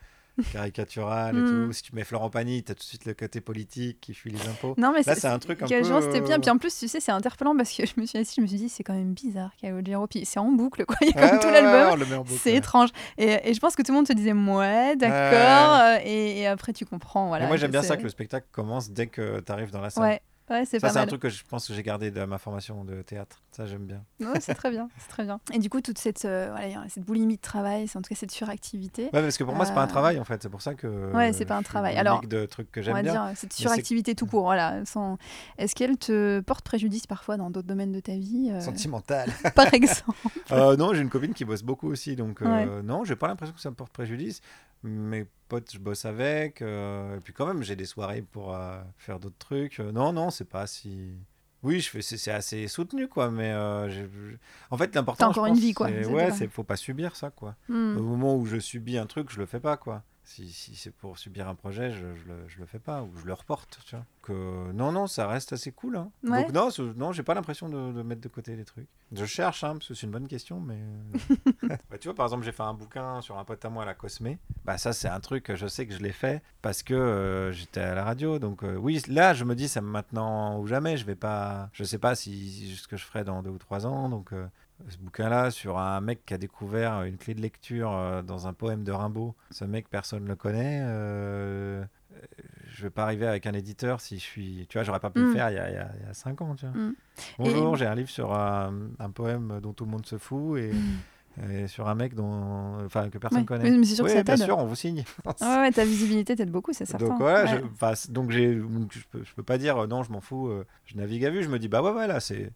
caricatural et Mm. tout. Si tu mets Florent Pagny, t'as tout de suite le côté politique qui fuit les impôts. Non, mais Là, c'est un truc un peu, c'était bien. euh, Puis en plus, tu sais, c'est interpellant parce que je me suis assise, je me suis dit, c'est quand même bizarre, Calogero. Puis c'est en boucle, quoi. Il y a Ouais, comme tout ouais, l'album. C'est étrange. Et, et je pense que tout le monde te disait, ouais, d'accord. euh, Et, et après, tu comprends. Voilà, moi, j'aime bien ça que le spectacle commence dès que tu arrives dans la salle. Ouais, c'est Ça, pas c'est un truc que je pense que j'ai gardé de ma formation de théâtre. Ça, j'aime bien. Ouais, c'est très bien, c'est très bien. Et du coup, toute cette, euh, voilà, cette boulimie de travail, c'est en tout cas cette suractivité. Ouais, parce que pour moi, c'est pas un Euh, travail en fait. C'est pour ça que. Ouais, c'est pas un travail. Alors, de trucs que On j'aime va bien. dire cette c'est- suractivité tout court. Voilà, sans... Est-ce qu'elle te porte préjudice parfois dans d'autres domaines de ta vie euh, Sentimental. Par exemple. Euh, non, j'ai une copine qui bosse beaucoup aussi, donc euh, Ouais. non, j'ai pas l'impression que ça me porte préjudice. Mes potes, je bosse avec, euh, et puis quand même, j'ai des soirées pour euh, faire d'autres trucs. Euh, non, non, c'est pas si. Oui, je fais, c'est, assez soutenu, quoi, mais euh, je- en fait, l'important. T'as encore je une vie, quoi, Ouais, c'est faut pas subir ça, quoi. Hmm. Au moment où je subis un truc, je le fais pas, quoi. Si, si c'est pour subir un projet, je, je, le, je le fais pas, ou je le reporte, tu vois. Que, non, non, ça reste assez cool, hein. Ouais. Donc non, non j'ai pas l'impression de, de mettre de côté les trucs. Je cherche, hein, parce que c'est une bonne question, mais... Bah, tu vois, par exemple, j'ai fait un bouquin sur un pote à moi à la Cosmé. Bah ça, c'est un truc, je sais que je l'ai fait parce que euh, j'étais à la radio. Donc euh, oui, là, je me dis, c'est maintenant ou jamais. Je vais pas... Je sais pas si ce que je ferai dans deux ou trois ans, donc... euh, ce bouquin-là sur un mec qui a découvert une clé de lecture euh, dans un poème de Rimbaud. Ce mec, personne ne le connaît. euh, euh, je vais pas arriver avec un éditeur si je suis. Tu vois, j'aurais pas pu Mm. le faire il y a, il y a- il y a cinq ans. Tu vois. Mm. Bonjour, Et- j'ai un livre sur un, un poème dont tout le monde se fout et, et sur un mec dont, enfin, que personne Ouais. connaît. Mais c'est sûr que Oui, ça bien sûr, on vous signe. Ouais, ouais, ta visibilité t'aide beaucoup, c'est certain. Donc voilà, je, Ouais. c- donc je peux, je peux pas dire euh, non, je m'en fous, euh, je navigue à vue. Je me dis bah ouais, voilà, c'est,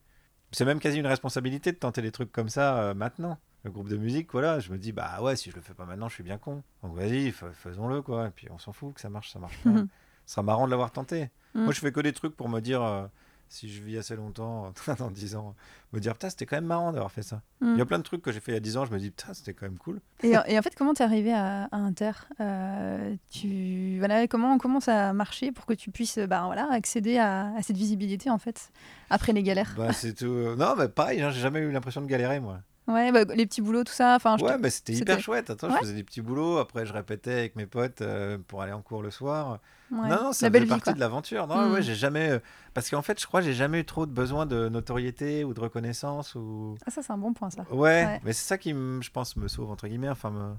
c'est même quasi une responsabilité de tenter des trucs comme ça euh, maintenant. Le groupe de musique, voilà, je me dis bah ouais, si je le fais pas maintenant, je suis bien con. Donc vas-y, fa- faisons-le quoi. Et puis on s'en fout que ça marche, ça marche pas. Ce sera marrant de l'avoir tenté. Mhm. Moi, je fais que des trucs pour me dire. euh, si je vis assez longtemps, dans 10 ans, me dire, putain, c'était quand même marrant d'avoir fait ça. Mm. Il y a plein de trucs que j'ai fait il y a 10 ans, je me dis, putain, c'était quand même cool. Et, et en fait, comment t'es arrivé à, à Inter? Euh, tu, voilà, comment, comment ça a marché pour que tu puisses bah, voilà, accéder à, à cette visibilité, en fait, après les galères? Bah, c'est tout. Non, mais pareil, hein, j'ai jamais eu l'impression de galérer, moi. Ouais, bah, les petits boulots, tout ça. Enfin, Ouais, mais c'était hyper chouette. Attends, Ouais. je faisais des petits boulots. Après, je répétais avec mes potes euh, pour aller en cours le soir. ouais. Non, ça partie quoi. de l'aventure. Non, Mm. ouais, j'ai jamais. euh, Parce qu'en fait, je crois j'ai jamais eu trop de besoin de notoriété ou de reconnaissance ou. Ah, ça, c'est un bon point, ça. Ouais, Ouais. mais c'est ça qui, me- je pense, me sauve, entre guillemets, enfin, me,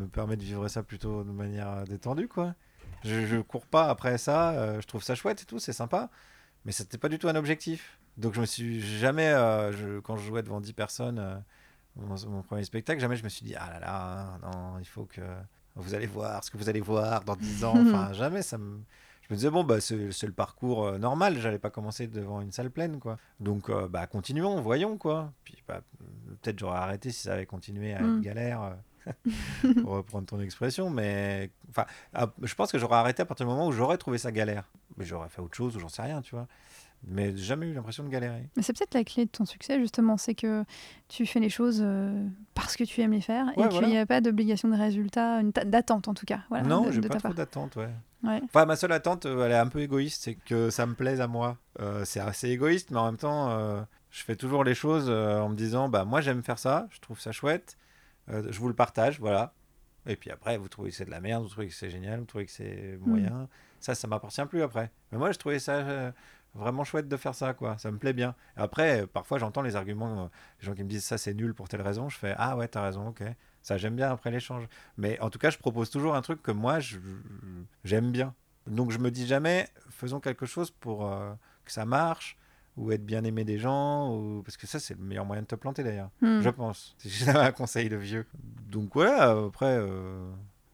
me permet de vivre ça plutôt de manière euh, détendue, quoi. Je, je cours pas après ça, euh, je trouve ça chouette et tout, c'est sympa, mais c'était pas du tout un objectif. Donc je me suis jamais, euh, je- quand je jouais devant 10 personnes, mon, mon premier spectacle, jamais je me suis dit, ah là là, non, il faut que vous allez voir ce que vous allez voir dans 10 ans, enfin, jamais, ça me... Je me disais, bon, bah, c'est c'est le parcours euh, normal, j'allais pas commencer devant une salle pleine, quoi. Donc, euh, bah, continuons, voyons, quoi. Puis, bah, peut-être j'aurais arrêté si ça avait continué à Mm. être galère, euh, pour reprendre ton expression, mais enfin, ah, je pense que j'aurais arrêté à partir du moment où j'aurais trouvé ça galère. Mais j'aurais fait autre chose ou j'en sais rien, tu vois. Mais jamais eu l'impression de galérer. Mais c'est peut-être la clé de ton succès, justement, c'est que tu fais les choses euh, parce que tu aimes les faire et Ouais, qu'il voilà. n'y a pas d'obligation de résultat, d'attente en tout cas. Voilà, non, j'ai de pas trop d'attente, ouais. Ouais. Enfin, ma seule attente, euh, elle est un peu égoïste, c'est que ça me plaise à moi. Euh, c'est assez égoïste, mais en même temps, euh, je fais toujours les choses euh, en me disant, bah moi j'aime faire ça, je trouve ça chouette, je vous le partage, voilà. Et puis après, vous trouvez que c'est de la merde, vous trouvez que c'est génial, vous trouvez que c'est moyen. Ça, ça m'appartient plus après. Mais moi, je trouvais ça vraiment chouette de faire ça, quoi. Ça me plaît bien. Après, parfois, j'entends les arguments, euh, les gens qui me disent ça, c'est nul pour telle raison. Je fais, ah ouais, t'as raison, ok. Ça, j'aime bien après l'échange. Mais en tout cas, je propose toujours un truc que moi, j'aime bien. Donc, je me dis jamais, faisons quelque chose pour euh, que ça marche ou être bien aimé des gens. Ou... Parce que ça, c'est le meilleur moyen de te planter, d'ailleurs. Hmm. Je pense. Si j'avais un conseil de vieux. Donc voilà, après, euh,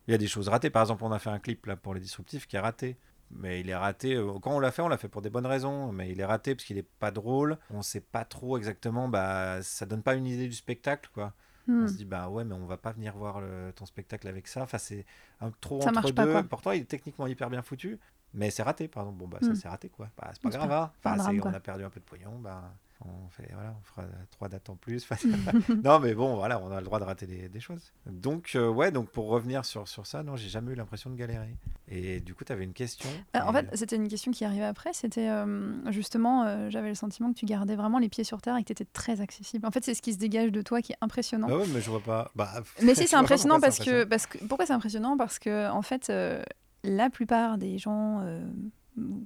il y a des choses ratées. Par exemple, on a fait un clip là pour les disruptifs qui est raté. Mais il est raté. euh, Quand on l'a fait, on l'a fait pour des bonnes raisons. Mais il est raté parce qu'il est pas drôle. On sait pas trop exactement. Bah, ça donne pas une idée du spectacle, quoi. Hmm. On se dit bah ouais, mais on va pas venir voir le- ton spectacle avec ça. Enfin, c'est un trop Ça entre pas, deux. Pourtant, il est techniquement hyper bien foutu. Mais c'est raté, pardon. Bon, bah, ça, Hmm. c'est raté, quoi. Bah, c'est pas grave, pas- hein. Enfin, on a perdu un peu de pognon. Bah, on fait, voilà, on fera trois dates en plus. non, mais bon, voilà, on a le droit de rater des, des choses. Donc, euh, ouais, donc pour revenir sur, sur ça, non, j'ai jamais eu l'impression de galérer. Et du coup, tu avais une question. Euh, en fait, c'était une question qui arrivait après. C'était euh, justement, j'avais le sentiment que tu gardais vraiment les pieds sur terre et que tu étais très accessible. En fait, c'est ce qui se dégage de toi qui est impressionnant. Ah ouais, mais je vois pas. Bah, Mais si, c'est impressionnant parce que, parce que. Pourquoi c'est impressionnant? Parce que, en fait, la plupart des gens.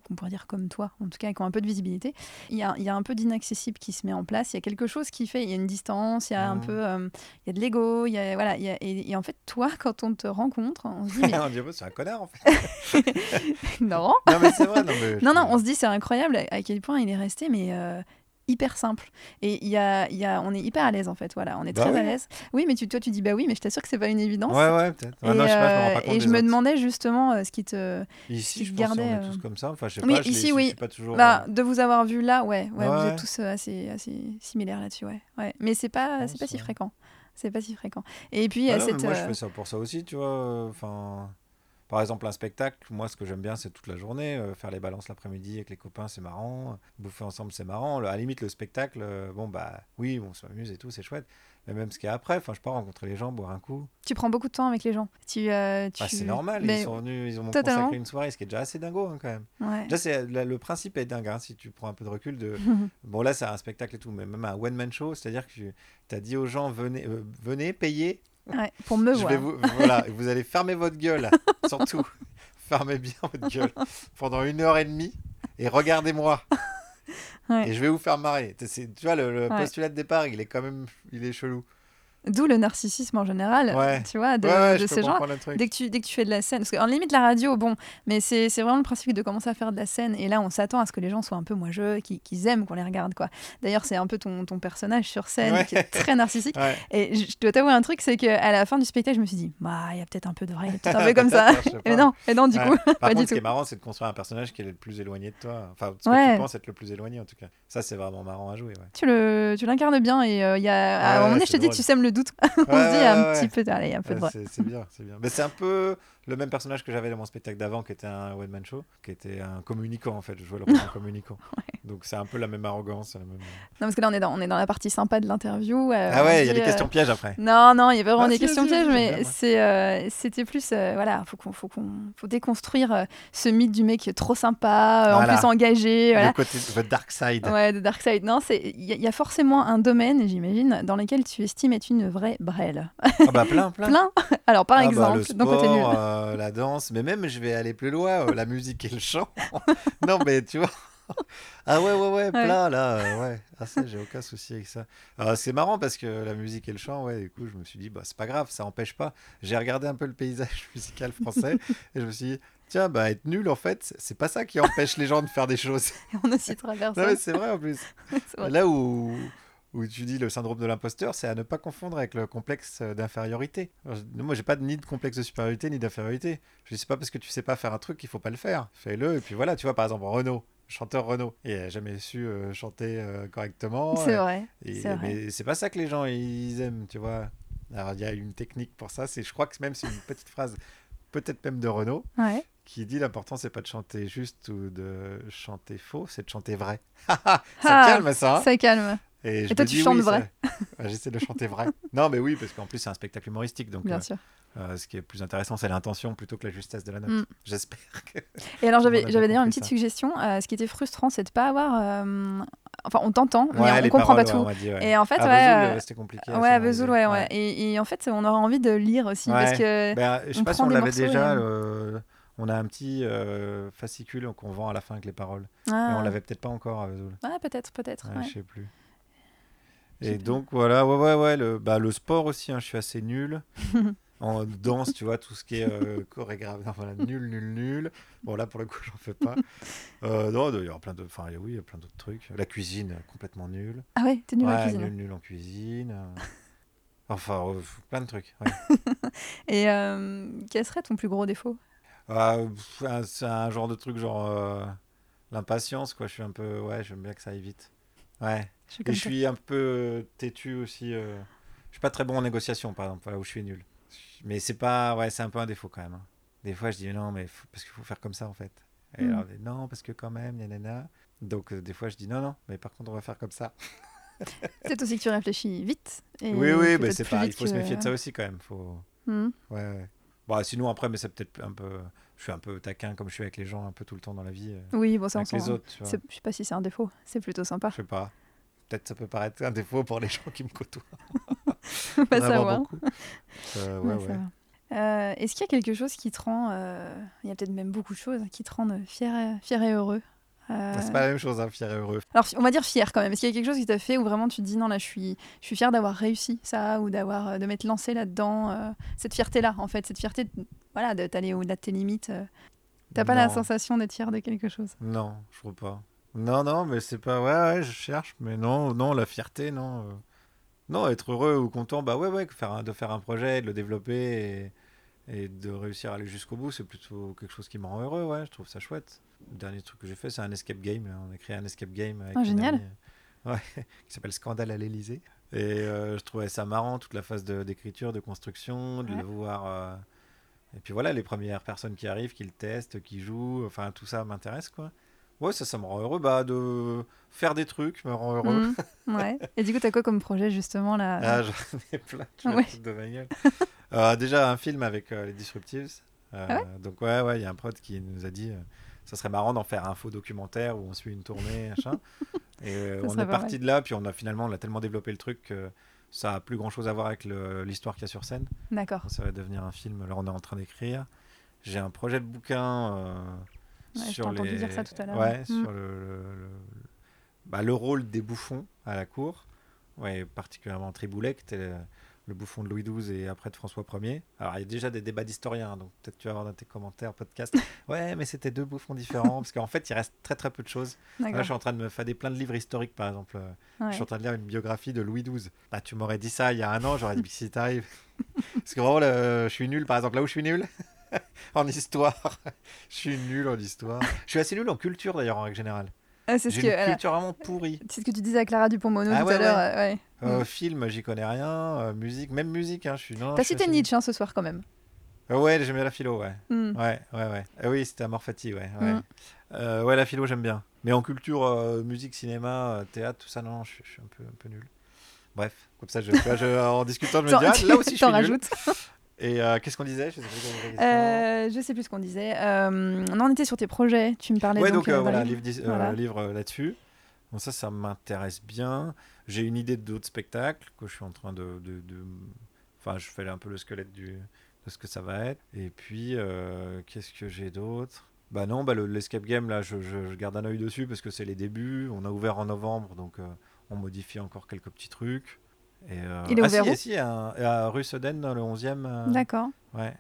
Qu'on pourrait dire comme toi, en tout cas, qui ont un peu de visibilité, il y a, il y a un peu d'inaccessible qui se met en place. Il y a quelque chose qui fait, il y a une distance, il y a un Mhm. peu, euh, il y a de l'ego, il y a, voilà, il y a- et, et en fait, toi, quand on te rencontre, on se dit, mais on dit, oh, c'est un connard en fait. non, non, mais c'est vrai. Non, mais non, non, on se dit c'est incroyable à- à quel point il est resté, mais euh, hyper simple. Et il y a, y a, on est hyper à l'aise en fait, voilà, on est Bah très oui. à l'aise. Oui, mais tu, toi tu dis bah oui, mais je t'assure que c'est pas une évidence. Ouais, ouais, peut-être. Et, non, je sais pas, je me rends euh, pas compte et des je me autres. demandais justement euh, ce qui te. Ici, je gardait, est euh, tous comme ça. Enfin, je sais Oui, pas, je ici, oui. suis pas toujours. Bah, euh, de vous avoir vu là, ouais, ouais, vous Ouais. êtes tous euh, assez, assez similaires là-dessus, ouais. ouais. Mais c'est pas, c'est pas si fréquent. C'est pas si fréquent. Et puis, Ah non, mais cette. moi, je fais ça pour ça aussi, tu vois. Enfin, par exemple, un spectacle, moi, ce que j'aime bien, c'est toute la journée. euh, faire les balances l'après-midi avec les copains, c'est marrant. Bouffer ensemble, c'est marrant. Le- à la limite, le spectacle, euh, bon, bah, oui, on s'amuse et tout, c'est chouette. Mais même ce qu'il y a après, enfin, je pars rencontrer les gens, boire un coup. Tu prends beaucoup de temps avec les gens. Tu, euh, tu... Ah, c'est normal, Mais- ils sont venus, ils ont Totalement. consacré une soirée, ce qui est déjà assez dingo, hein, quand même. Ouais. Déjà, c'est, le principe est dingue, hein, si tu prends un peu de recul. De... Bon, là, c'est un spectacle et tout, mais même un one-man show, c'est-à-dire que tu as dit aux gens, venez, euh, venez payer, Ouais, pour me je voir. vais vous, voilà, vous allez fermer votre gueule, surtout. Fermez bien votre gueule pendant une heure et demie et regardez-moi. Ouais. Et je vais vous faire marrer. C'est- Tu vois, le, le Ouais. postulat de départ, il est quand même il est chelou. D'où le narcissisme en général, Ouais. tu vois, de, ouais, ces gens. Dès que, tu, dès que tu fais de la scène, parce qu'en limite la radio, bon, mais c'est vraiment le principe de commencer à faire de la scène, et là on s'attend à ce que les gens soient un peu moi-jeux, qu'ils qu'ils aiment qu'on les regarde, quoi. D'ailleurs, c'est un peu ton, ton personnage sur scène Ouais. qui est très narcissique. Et je je dois t'avouer un truc, c'est qu'à la fin du spectacle, je me suis dit, bah, il y a peut-être un peu de vrai, peut-être un peu comme ça. Et non, et non, du coup, Par pas contre, du ce qui est marrant, c'est de construire un personnage qui est le plus éloigné de toi. Enfin, ce que tu penses être le plus éloigné, en tout cas. Ça, c'est vraiment marrant à jouer. Tu le- tu l'incarnes bien, et euh, il y a, à un moment donné, je te dis, tu sèmes le doute. on se dit, un ouais, petit peu, allez, un peu de vrai. c'est bien, c'est bien. Mais c'est un peu le même personnage que j'avais dans mon spectacle d'avant, qui était un one man show, qui était un communicant en fait. Je jouais le rôle d'un communicant. Donc c'est un peu la même arrogance. la même- Non, parce que là, on est dans, on est dans la partie sympa de l'interview. euh, ah ouais, il y a des euh, questions pièges après. Non, non, il y a vraiment Ah, des si, questions si, pièges, mais c'est, euh, c'était plus, euh, voilà, faut qu'on, faut qu'on, faut déconstruire euh, ce mythe du mec trop sympa, euh, Voilà. en plus engagé, voilà. Le côté the dark side. Ouais, de Dark Side. Non, il y, a- il y a forcément un domaine, j'imagine, dans lequel tu estimes être une vraie brêle. Ah bah plein, plein. Plein. Alors, par Ah bah, exemple, le côté nul. sport, euh, la danse, mais même je vais aller plus loin, euh, la musique et le chant. non mais tu vois. Ah ouais ouais ouais, plein là, euh, ouais. Ah ça j'ai aucun souci avec ça. C'est marrant parce que la musique et le chant, ouais, du coup je me suis dit bah c'est pas grave, ça empêche pas. J'ai regardé un peu le paysage musical français et je me suis dit tiens bah être nul en fait, c'est pas ça qui empêche les gens de faire des choses. On Non ça. mais c'est vrai en plus. Vrai. Là où, où tu dis le syndrome de l'imposteur, c'est à ne pas confondre avec le complexe euh, d'infériorité. Je- Moi, j'ai pas ni de complexe de supériorité ni d'infériorité. Je dis c'est pas parce que tu sais pas faire un truc qu'il faut pas le faire. Fais-le et puis voilà. Tu vois par exemple Renaud, chanteur Renaud, il a jamais su euh, chanter euh, correctement. C'est euh, vrai. et- mais c'est pas ça que les gens ils aiment, tu vois. Alors il y a une technique pour ça. C'est, je crois que même c'est une petite phrase, peut-être même de Renaud, Ouais. qui dit l'important c'est pas de chanter juste ou de chanter faux, c'est de chanter vrai. ça Ah, calme ça. hein Ça calme. Et, je toi, tu dis, chantes oui, vrai. J'essaie de chanter vrai. non, mais oui, parce qu'en plus, c'est un spectacle humoristique. Donc, Bien euh, sûr. euh, ce qui est plus intéressant, c'est l'intention plutôt que la justesse de la note. Mm. J'espère que. Et alors j'avais d'ailleurs une petite ça. suggestion. euh, ce qui était frustrant, c'est de pas avoir. Enfin, on t'entend, mais on les comprend paroles, pas tout. dit, ouais. Et en fait, à ouais, c'était compliqué. Ouais, à. Vesoul, ouais, ouais. Et, et en fait, on aura envie de lire aussi parce que. Ben, je sais pas si on l'avait déjà. On a un petit fascicule qu'on vend à la fin avec les paroles. Ah. Mais on l'avait peut-être pas encore à Vesoul. Ouais, peut-être, peut-être. Ouais. Je sais plus. Je Et donc voilà, ouais, ouais, ouais, le, bah, le sport aussi, hein, je suis assez nul. en danse, tu vois, tout ce qui est euh, chorégraphe, voilà, nul, nul, nul. Bon, là, pour le coup, j'en fais pas. Euh, non, il y a plein de, enfin, oui, il y a plein d'autres trucs. La cuisine, complètement nul. Ah ouais, t'es nul ouais, cuisine. nul, nul en cuisine. euh. Enfin, euh, plein de trucs. ouais. Et quel serait ton plus gros défaut? Ah, c'est un genre de truc, genre l'impatience, quoi. Je suis un peu, ouais, j'aime bien que ça aille vite. Ouais. Je suis Et je suis un peu euh, têtu aussi. euh. Je suis pas très bon en négociation, par exemple, voilà où je suis nul. Mais c'est pas, ouais, c'est un peu un défaut quand même. hein. Des fois, je dis non, mais faut- parce qu'il faut faire comme ça en fait. Et Mm. alors, non, parce que quand même, nanana. Donc, euh, des fois, je dis non, non, mais par contre, on va faire comme ça. C'est aussi que tu réfléchis vite. Et oui, oui, mais c'est pas. Il faut se méfier de ça aussi quand même. Faut... Hmm. Ouais, ouais. Bah, sinon, après, mais c'est peut-être un peu. Je suis un peu taquin comme je suis avec les gens un peu tout le temps dans la vie. euh, Oui, bon, ça, avec les autres, vois. c'est- Je sais pas si c'est un défaut. C'est plutôt sympa. Je sais pas. Peut-être ça peut paraître un défaut pour les gens qui me côtoient. Va Vraiment savoir. Euh, ouais. Euh, Est-ce qu'il y a quelque chose qui te rend, euh, il y a peut-être même beaucoup de choses qui te rendent fier et, fier et heureux? Euh, C'est pas la même chose, hein, fier et heureux. Alors on va dire fier quand même. Est-ce qu'il y a quelque chose qui t'a fait où vraiment tu te dis non là je suis, je suis fier d'avoir réussi ça ou d'avoir euh, de m'être lancé là-dedans euh, Cette fierté là en fait, cette fierté de, voilà de t'aller au-delà de tes limites. euh. T'as pas la sensation d'être fier de quelque chose? Non, je trouve pas. Non, non, mais c'est pas. Ouais, ouais, je cherche, mais non, non, la fierté, non. Non, être heureux ou content, bah ouais, ouais, faire un- de faire un projet, de le développer et, et de réussir à aller jusqu'au bout, c'est plutôt quelque chose qui me rend heureux, ouais, je trouve ça chouette. Le dernier truc que j'ai fait, c'est un escape game. là. On a créé un escape game avec une génial. euh, ouais, qui s'appelle Scandale à l'Elysée. Et euh, je trouvais ça marrant, toute la phase d'écriture, de, construction, de Ouais. le voir. euh, Et puis voilà, les premières personnes qui arrivent, qui le testent, qui jouent, enfin tout ça m'intéresse quoi. Ouais, ça, ça me rend heureux. Bah, de faire des trucs me rend heureux. Mhm, Ouais. Et du coup t'as quoi comme projet justement là? Ah, j'en ai plein, je Ouais. de ma gueule. Euh, déjà, un film avec les Disruptives. Ah donc, ouais, ouais, il y a un prod qui nous a dit ça serait marrant d'en faire un faux documentaire où on suit une tournée, machin. Et euh, on est parti de là, puis on a finalement on a tellement développé le truc que ça a plus grand chose à voir avec l'histoire qu'il y a sur scène. D'accord. Ça va devenir un film. Là, on est en train d'écrire. J'ai un projet de bouquin euh, Ouais, sur entendu les... dire ça tout à l'heure. Ouais, sur le, le, le- bah, le rôle des bouffons à la cour. Ouais, particulièrement Triboulet, qui était le, bouffon de Louis XII et après de François Ier. Alors, il y a déjà des débats d'historiens, donc peut-être tu vas avoir dans tes commentaires, podcast. Ouais, mais c'était deux bouffons différents, parce qu'en fait, il reste très très peu de choses. Là, je suis en train de me faire des plein de livres historiques, par exemple. Ouais. je suis en train de lire une biographie de Louis XII. Bah, tu m'aurais dit ça il y a un an, j'aurais dit que si t'arrives. Parce que vraiment, le- je suis nul, par exemple, là où je suis nul, en histoire. je suis nul en histoire. Je suis assez nul en culture, d'ailleurs, en règle générale. Ah, c'est ce que une voilà. culture vraiment pourrie. c'est ce que tu disais à Clara Dupont-Mono Ah tout ouais, à l'heure. euh, ouais. Euh, Mm. Film, j'y connais rien. Euh, musique, même musique, hein, je suis. T'as cité. Nietzsche hein, ce soir quand même. Euh, ouais, j'aime bien la philo, ouais. Mm. Ouais, ouais, ouais. Ah oui, c'était Amorphati, ouais. Ouais. Mm. Euh, ouais, la philo, j'aime bien. Mais en culture, euh, musique, cinéma, euh, théâtre, tout ça, non, je, suis- je suis un peu, un peu nul. Bref, comme ça, je, je- en discutant, je me dis, ah, là aussi, je suis nul. Et euh, qu'est-ce qu'on disait? Je sais plus. Euh, je sais plus ce qu'on disait. Euh, on en était sur tes projets. Tu me parlais ouais, donc, donc, euh, voilà, livre, Voilà. livre là-dessus. Bon, ça, ça m'intéresse bien. J'ai une idée d'autres spectacles que je suis en train de. de- de- Enfin, je fais un peu le squelette du, de ce que ça va être. Et puis, qu'est-ce que j'ai d'autre? Bah non, bah, le- l'escape game, là, je, je- je garde un œil dessus parce que c'est les débuts. On a ouvert en novembre, donc on modifie encore quelques petits trucs. Et, euh, Il est ah, ouvert si, où et si, à, à rue Sedaine, dans le 11e. euh, D'accord. Ouais.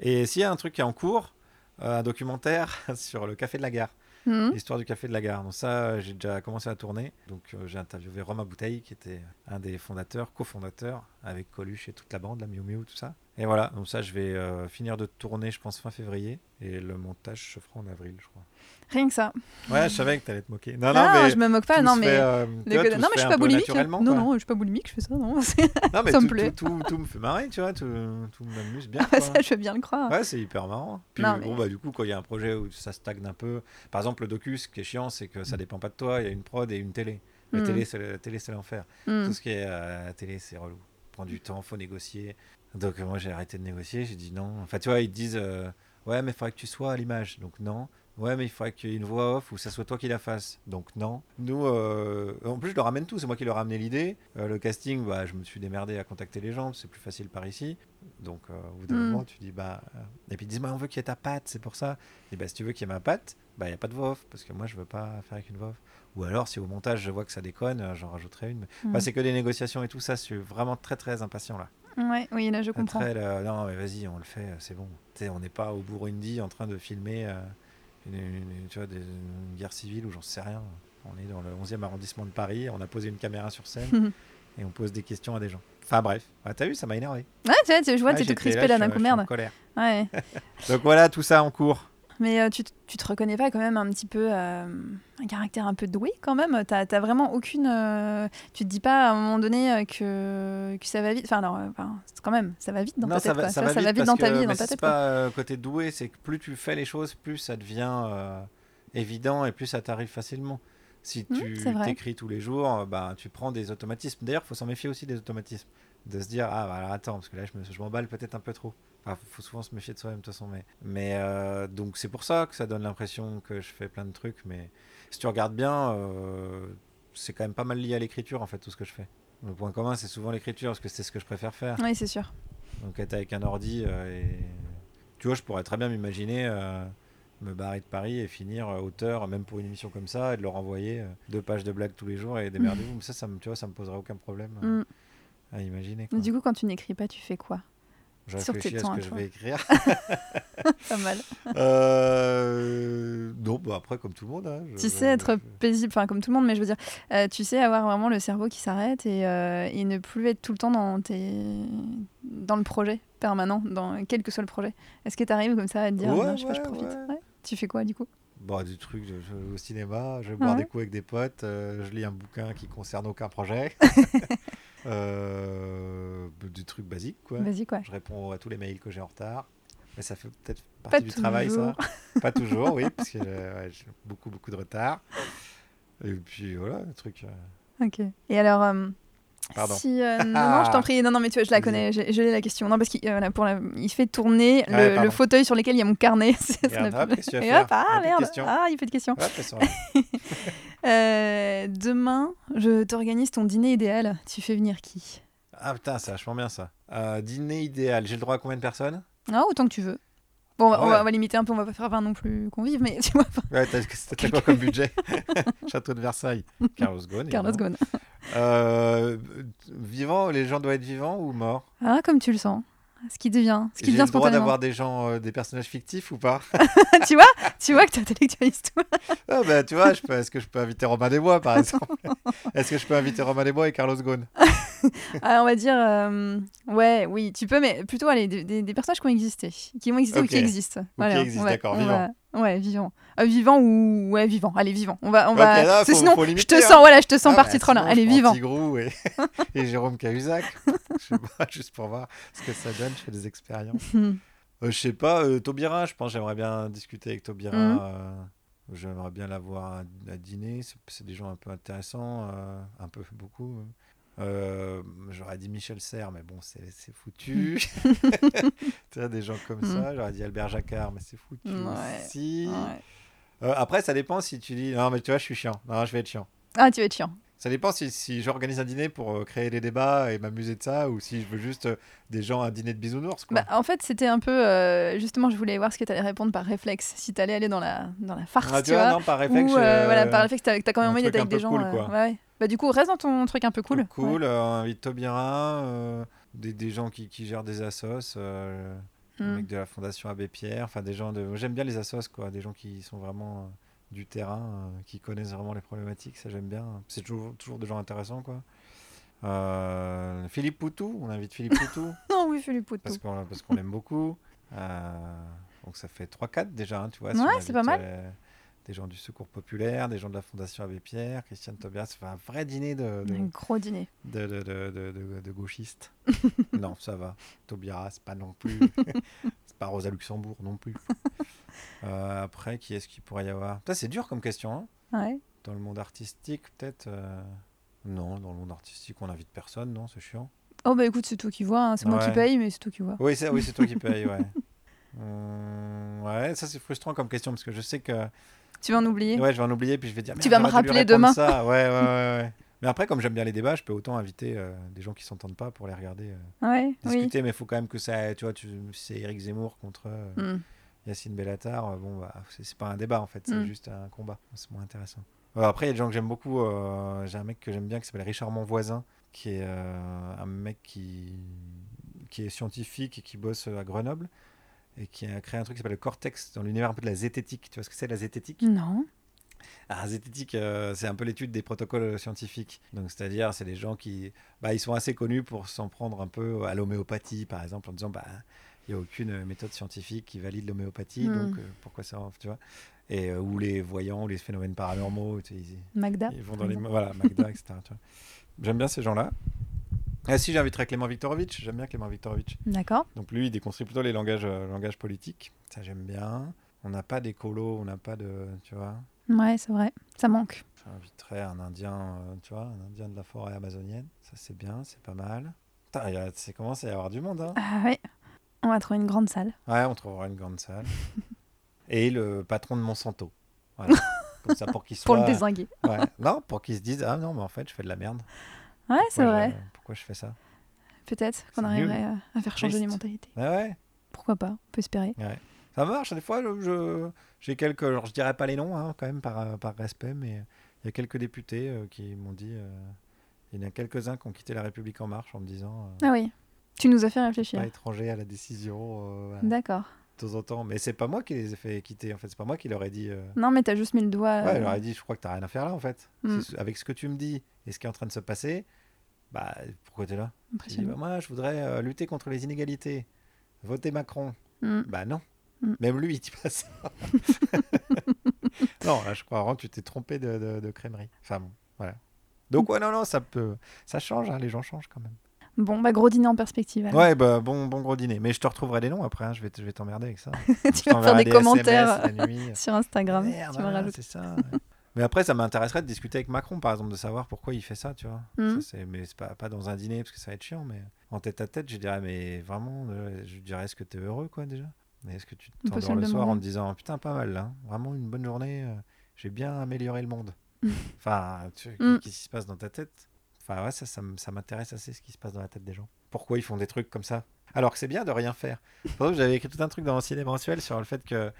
Et s'il y a un truc qui est en cours, euh, un documentaire sur le café de la gare, Mhm. l'histoire du café de la gare. Donc ça, j'ai déjà commencé à tourner. Donc euh, j'ai interviewé Romain Bouteille, qui était un des fondateurs, cofondateurs, avec Coluche et toute la bande, la Miu Miu, tout ça. Et voilà, donc ça, je vais euh, finir de tourner, je pense, fin février. Et le montage se fera en avril, je crois. Rien que ça. Ouais, je savais que t'allais te moquer. Non, non, Ah, mais... je me moque pas. Non mais. fait, euh, les vois, non mais je suis pas boulimique. Non quoi. non, je suis pas boulimique. Je fais ça. Non. Non, mais ça me plaît. Tout, tout, tout me fait marrer, tu vois, tout, m'amuse bien. Ah, ça, je veux bien le croire. Ouais, c'est hyper marrant. Puis Non, mais- bon, bah, du coup, quand il y a un projet où ça stagne un peu, par exemple, le docu, ce qui est chiant, c'est que ça dépend pas de toi, il y a une prod et une télé. La Mm. télé, c'est l'enfer. Mm. Tout ce qui est euh, la télé, c'est relou. Prend du temps, faut négocier. Donc, euh, moi, j'ai arrêté de négocier, j'ai dit non. Enfin, tu vois, ils te disent euh, ouais, mais il faudrait que tu sois à l'image. Donc, non. Ouais, mais il faudrait qu'il y ait une voix off ou ça soit toi qui la fasse. Donc, non. Nous, euh, en plus, je leur ramène tout. C'est moi qui leur ai amené l'idée. Euh, le casting, bah, je me suis démerdé à contacter les gens. C'est plus facile par ici. Donc, au bout d'un Mm. moment, tu dis bah. Et puis, ils disent bah, on veut qu'il y ait ta patte, c'est pour ça. Et bah, si tu veux qu'il y ait ma patte, bah, il n'y a pas de voix off. Parce que moi, je veux pas faire avec une voix off. Ou alors, si au montage, je vois que ça déconne, j'en rajouterai une. Mm. Enfin, c'est que des négociations et tout ça. Je suis vraiment très, très impatient là. Ouais, oui, là je comprends. Là, non, mais vas-y, on le fait, c'est bon. On n'est pas au Burundi en train de filmer euh, une, une- tu vois, des- une guerre civile ou j'en sais rien. On est dans le 11e arrondissement de Paris, on a posé une caméra sur scène et on pose des questions à des gens. Enfin bref, Ah, t'as vu, ça m'a énervé. Ouais, tu vois, je vois, t'es tout crispé là d'un coup, en merde. colère. Ouais. Donc voilà, tout ça en cours. Mais euh, tu, tu te reconnais pas quand même un petit peu euh, un caractère un peu doué quand même? T'as t'as vraiment aucune. euh, tu te dis pas à un moment donné euh, que, que ça va vite? Enfin, alors, enfin, c'est quand même, ça va vite dans non, ta ça tête. va, quoi. ça Tu va vite, dans ta que- vie dans ta c'est tête. quoi. pas côté doué, c'est que plus tu fais les choses, plus ça devient évident et plus ça t'arrive facilement. Si Mhm, tu c'est t'écris tous les jours, bah, tu prends des automatismes. D'ailleurs, il faut s'en méfier aussi des automatismes. De se dire, ah, bah, alors attends, parce que là, je me- je m'emballe peut-être un peu trop. Il faut souvent se méfier de soi-même, de toute façon. Mais, mais euh, donc, c'est pour ça que ça donne l'impression que je fais plein de trucs. Mais si tu regardes bien, euh, c'est quand même pas mal lié à l'écriture, en fait, tout ce que je fais. Le point commun, c'est souvent l'écriture, parce que c'est ce que je préfère faire. Oui, c'est sûr. Donc être avec un ordi euh, et tu vois, je pourrais très bien m'imaginer me barrer de Paris et finir auteur, même pour une émission comme ça, et de leur envoyer deux pages de blagues tous les jours et démerdez-vous. Mais ça, ça me, tu vois, ça me poserait aucun problème Mm. à imaginer. quoi. Du coup, quand tu n'écris pas, tu fais quoi? Je sur tes réfléchis à ce que je vais écrire. Pas mal. euh... Non, bah après, comme tout le monde. hein, je- Tu je- sais être je- paisible, enfin comme tout le monde, mais je veux dire, euh, tu sais avoir vraiment le cerveau qui s'arrête et, euh, et ne plus être tout le temps dans, tes... dans le projet permanent, dans quel que soit le projet. Est-ce que tu arrives comme ça à te dire, Ouais, non, je sais pas, je ouais, profite ouais. Ouais. Tu fais quoi du coup? Bon, du truc, je, je au cinéma, je vais boire Ouais. des coups avec des potes, euh, je lis un bouquin qui concerne aucun projet. euh, du truc basique, quoi. Je réponds à tous les mails que j'ai en retard. Mais ça fait peut-être Pas partie du travail, ça. toujours. Pas toujours, oui, parce que ouais, j'ai beaucoup, beaucoup de retard. Et puis voilà, le truc. euh, Ok. Et alors, euh, Pardon. si euh, non, non, je t'en prie, non, non, mais tu vois, je la connais, j'ai j'ai la question. Non, parce qu'il euh, pour la- il fait tourner le, Ouais, le fauteuil sur lequel il y a mon carnet. Ça hop, plus- tu vas Et hop, ah merde, ah il fait de questions. Euh, demain, je t'organise ton dîner idéal. Tu fais venir qui? Ah putain, c'est vachement bien ça. Euh, dîner idéal, j'ai le droit à combien de personnes? Ah, autant que tu veux. Bon, on va- on, Ouais. va, on va limiter un peu, on va pas faire 20 non plus convives, mais tu vois, Ouais, t'as t'as quoi comme budget? Château de Versailles. Carlos Ghosn. Carlos. Ghosn. Euh, vivant, les gens doivent être vivants ou morts? Ah, comme tu le sens. Ce qui devient, ce qui devient le droit d'avoir des gens, euh, des personnages fictifs ou pas tu vois, tu vois que tu intellectualises tout. ah bah, Tu vois, est-ce que je peux inviter Romain Desbois par exemple? Est-ce que je peux inviter Romain Desbois et Carlos Ghosn? Ah, on va dire, euh, ouais, oui, tu peux, mais plutôt allez, des, des- des personnages qui ont existé, qui ont existé ou qui existent. Ou qui existent, on va- d'accord, va- Ouais, vivant. Euh, vivant ou ouais, vivant. Allez, vivant. On va, on va. là, faut- sinon, faut je te hein. sens, voilà, je te sens Ah, partie bah, sinon, Allez, vivant. Et, et Jérôme Cahuzac. je sais pas, juste pour voir ce que ça donne. Fais des expériences. Hmm. Euh, je sais pas, euh, Taubira, je pense j'aimerais bien discuter avec Taubira. Mhm. euh, j'aimerais bien l'avoir à, à dîner. C'est, c'est des gens un peu intéressants, euh, un peu beaucoup. Euh, j'aurais dit Michel Serres, mais bon, c'est, foutu. tu vois, des gens comme Mhm. ça. J'aurais dit Albert Jacquard, mais c'est foutu Ouais. aussi. Ouais. Euh, après, ça dépend si tu dis non, mais tu vois, je suis chiant. Non, je vais être chiant. Ah, tu vas être chiant. Ça dépend si, si j'organise un dîner pour euh, créer des débats et m'amuser de ça ou si je veux juste euh, des gens à un dîner de bisounours. Quoi. Bah, en fait, c'était un peu. euh, justement, je voulais voir ce que tu allais répondre par réflexe. Si tu allais aller dans la, dans la farce, Ah, tu tu vois, vois. non, par réflexe. ou voilà, par réflexe, t'as as quand même envie d'être avec des gens. cool, ouais. Bah, du coup, reste dans ton truc un peu cool. Cool, euh, on invite Taubira, euh, des, des gens qui, qui gèrent des assos, euh, Ouais. le Hmm. mec de la Fondation Abbé Pierre, enfin des gens de. J'aime bien les assos, quoi, des gens qui sont vraiment euh, du terrain, euh, qui connaissent vraiment les problématiques, ça j'aime bien. C'est toujours, toujours des gens intéressants, quoi. Euh, Philippe Poutou, on invite Philippe Poutou. Non, oui, Philippe Poutou. parce qu'on qu'on l'aime beaucoup. Euh, donc ça fait 3-4 déjà, hein, tu vois. Ouais, c'est pas mal. Des gens du Secours Populaire, des gens de la Fondation Abbé Pierre, Christiane Tobias, fait un vrai dîner de, de, Un gros dîner. de, de, de, de- gauchistes. non, ça va. Taubira, c'est pas non plus. c'est pas Rosa Luxembourg non plus. Euh, après, qui est-ce qu'il pourrait y avoir? Ça, c'est dur comme question. hein. Ouais. Dans le monde artistique, peut-être euh, Non, dans le monde artistique, on n'invite personne, non, c'est chiant. Oh, bah écoute, c'est toi qui vois. hein. C'est moi qui paye, mais c'est toi qui vois. Oui, c'est oui, toi qui paye, ouais. Hum, ouais, ça c'est frustrant comme question parce que je sais que Tu vas en oublier ouais, je vais en oublier puis je vais dire Tu vas me rappeler demain. Ça. Ouais, ouais, ouais. Mais après, comme j'aime bien les débats, je peux autant inviter euh, des gens qui s'entendent pas pour les regarder euh, Ouais, oui. discuter, mais il faut quand même que ça, tu vois, tu, c'est Eric Zemmour contre euh, Hmm. Yacine Bellatar. bon, bah, c'est pas un débat en fait, c'est Mm. juste un combat. C'est moins intéressant. Après, il y a des gens que j'aime beaucoup. J'ai un mec que j'aime bien qui s'appelle Richard Monvoisin, qui est un mec qui, qui est scientifique et qui bosse à Grenoble et qui a créé un truc qui s'appelle le Cortex dans l'univers un peu de la zététique. Tu vois ce que c'est la zététique? Non. ah, zététique, euh, c'est un peu l'étude des protocoles scientifiques. Donc, c'est-à-dire, c'est des gens qui, bah, ils sont assez connus pour s'en prendre un peu à l'homéopathie, par exemple, en disant, bah, Il n'y a aucune méthode scientifique qui valide l'homéopathie, Hmm. donc euh, pourquoi ça, tu vois? Et euh, ou les voyants, ou les phénomènes paranormaux, tu sais, ils, Magda. ils vont dans les voilà, Magda, etc. J'aime bien ces gens-là. Ah si, j'inviterai Clément Viktorovitch. J'aime bien Clément Viktorovitch. D'accord. Donc lui, il déconstruit plutôt les langages, euh, langages politiques. Ça, j'aime bien. On n'a pas d'écolo, on n'a pas de, tu vois. Ouais, c'est vrai. Ça manque. J'inviterais un Indien, euh, tu vois, un Indien de la forêt amazonienne. Ça, c'est bien, c'est pas mal. Putain, c'est commence à y avoir du monde, hein. Ah ouais. On va trouver une grande salle. Ouais, on trouvera une grande salle. Et le patron de Monsanto. Voilà. Comme ça, pour qu'il soit... Pour le désinguer. Ouais. Non, pour qu'ils se disent, ah non, mais en fait, je fais de la merde. Ouais, c'est vrai. je- Pourquoi je fais ça? Peut-être qu'on arriverait à- à faire changer les mentalités. Ah ouais, Pourquoi pas On peut espérer. ouais. Ça marche, des fois, je- j'ai quelques... Je dirais pas les noms, hein, quand même, par, euh, par respect, mais il y a quelques députés euh, qui m'ont dit... euh, Il y en a quelques-uns qui ont quitté la République En Marche en me disant... euh, Ah oui. Tu nous as fait réfléchir. pas étranger à la décision voilà, D'accord. De temps en temps. Mais c'est pas moi qui les ai fait quitter, en fait. C'est pas moi qui leur ai dit... euh, Non, mais t'as juste mis le doigt. Ouais, euh, je leur ai dit, je crois que t'as rien à faire là, en fait. Mm. Avec ce que tu me dis et ce qui est en train de se passer, bah, pourquoi t'es là? Impressionnant. bah, moi, je voudrais euh, lutter contre les inégalités. Voter Macron. Mm. Bah non. Mm. Même lui, il dit pas ça. non, là, je crois vraiment que tu t'es trompé de, de, de crèmerie. Enfin bon, voilà. Donc, ouais, non, non, ça peut... Ça change, hein, les gens changent quand même. Bon, bah gros dîner en perspective. alors. Ouais, bah, bon, bon gros dîner. Mais je te retrouverai les noms après, hein, je vais te- je vais t'emmerder avec ça. tu vas faire t'enverrai des commentaires nuit. sur Instagram. Merde, tu voilà, c'est ça. mais après, ça m'intéresserait de discuter avec Macron, par exemple, de savoir pourquoi il fait ça, tu vois. Mhm. Ça, mais c'est pas, pas dans un dîner, parce que ça va être chiant, mais en tête à tête, je dirais, mais vraiment, euh, je dirais, est-ce que tu es heureux, quoi, déjà? Mais est-ce que tu t'endors le soir en te disant, putain, pas mal, hein. vraiment une bonne journée, euh, j'ai bien amélioré le monde. Enfin, tu Mhm. qu'est-ce qui se passe dans ta tête? Enfin, ouais, ça, ça, m'intéresse assez ce qui se passe dans la tête des gens. Pourquoi ils font des trucs comme ça? Alors que c'est bien de rien faire. J'avais écrit tout un truc dans ciné mensuel sur le fait que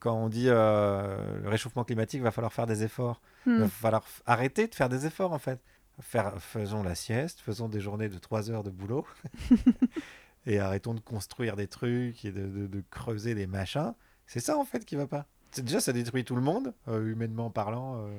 quand on dit euh, le réchauffement climatique, va falloir faire des efforts. Il Hmm. va falloir arrêter de faire des efforts en fait. Faire, faisons la sieste, faisons des journées de 3 heures de boulot et arrêtons de construire des trucs et de, de- de creuser des machins. C'est ça en fait qui va pas. Déjà, ça détruit tout le monde, euh, humainement parlant, euh,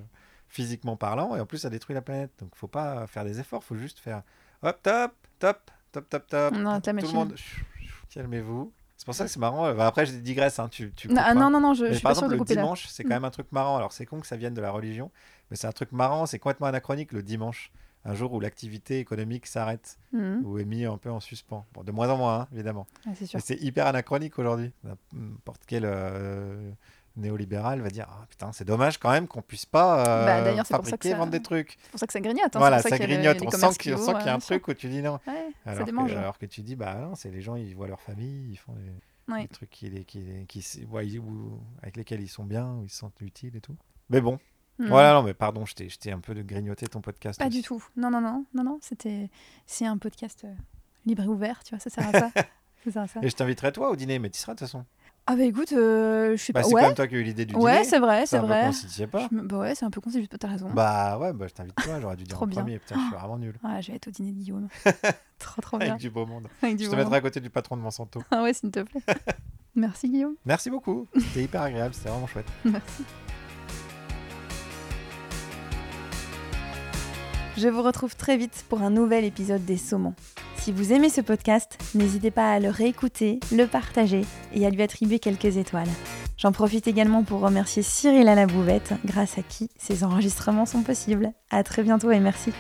physiquement parlant, et en plus, ça détruit la planète. Donc, faut pas faire des efforts, faut juste faire hop, top, top, top, top, top. On arrête la tout le machine. monde, chou, chou, calmez-vous. C'est pour ça que c'est marrant. Euh, Après, je digresse, hein, tu, tu Non, non, non, non, je, je suis par pas exemple, de le dimanche, c'est quand Mm. même un truc marrant. Alors, c'est con que ça vienne de la religion, mais c'est un truc marrant. C'est complètement anachronique le dimanche. Un jour où l'activité économique s'arrête, Mhm. ou est mis un peu en suspens. Bon, de moins en moins, hein, évidemment. Ah, c'est hyper anachronique aujourd'hui. N'importe quel euh, néolibéral va dire Ah putain, c'est dommage quand même qu'on puisse pas euh, Bah, fabriquer, ça- vendre des trucs. C'est pour ça que ça grignote. Hein. voilà, ça grignote. On sent qu'il sent qu'il y a euh, un truc où tu dis non. Ouais, Alors que, démange. alors que tu dis Bah non, c'est les gens, ils voient leur famille, ils font des, Ouais. des trucs qui, les- qui, les- qui, s- ouais, ils- ou- avec lesquels ils sont bien, où ils se sentent utiles et tout. Mais bon, voilà, non, mais pardon, je t'ai un peu de grignoté ton podcast. Pas aussi. du tout. Non, non, non, non, non. C'était, c'est un podcast euh, libre et ouvert, tu vois. Ça sert à ça. ça sert à ça. Et je t'inviterai toi au dîner, mais tu seras de toute façon. Ah bah écoute, euh, je suis Bah, pas. c'est quand Ouais, même toi qui as eu l'idée du ouais, dîner. c'est vrai, c'est vrai. es pas. Je me- Bah ouais, c'est un peu con, c'est juste. T'as raison. Bah ouais, bah, je t'invite toi, j'aurais dû dire Trop en bien. premier. Putain, je suis vraiment nul. Ah, je vais être au dîner de Guillaume. trop, trop bien. Avec du beau monde. Avec du je te mettrai monde. à côté du patron de Monsanto. Ah ouais, s'il te plaît. Merci Guillaume. Merci beaucoup. C'était hyper agréable, c'était vraiment chouette. Merci. Je vous retrouve très vite pour un nouvel épisode des Saumons. Si vous aimez ce podcast, n'hésitez pas à le réécouter, le partager et à lui attribuer quelques étoiles. J'en profite également pour remercier Cyril à la bouvette, grâce à qui ces enregistrements sont possibles. À très bientôt et merci.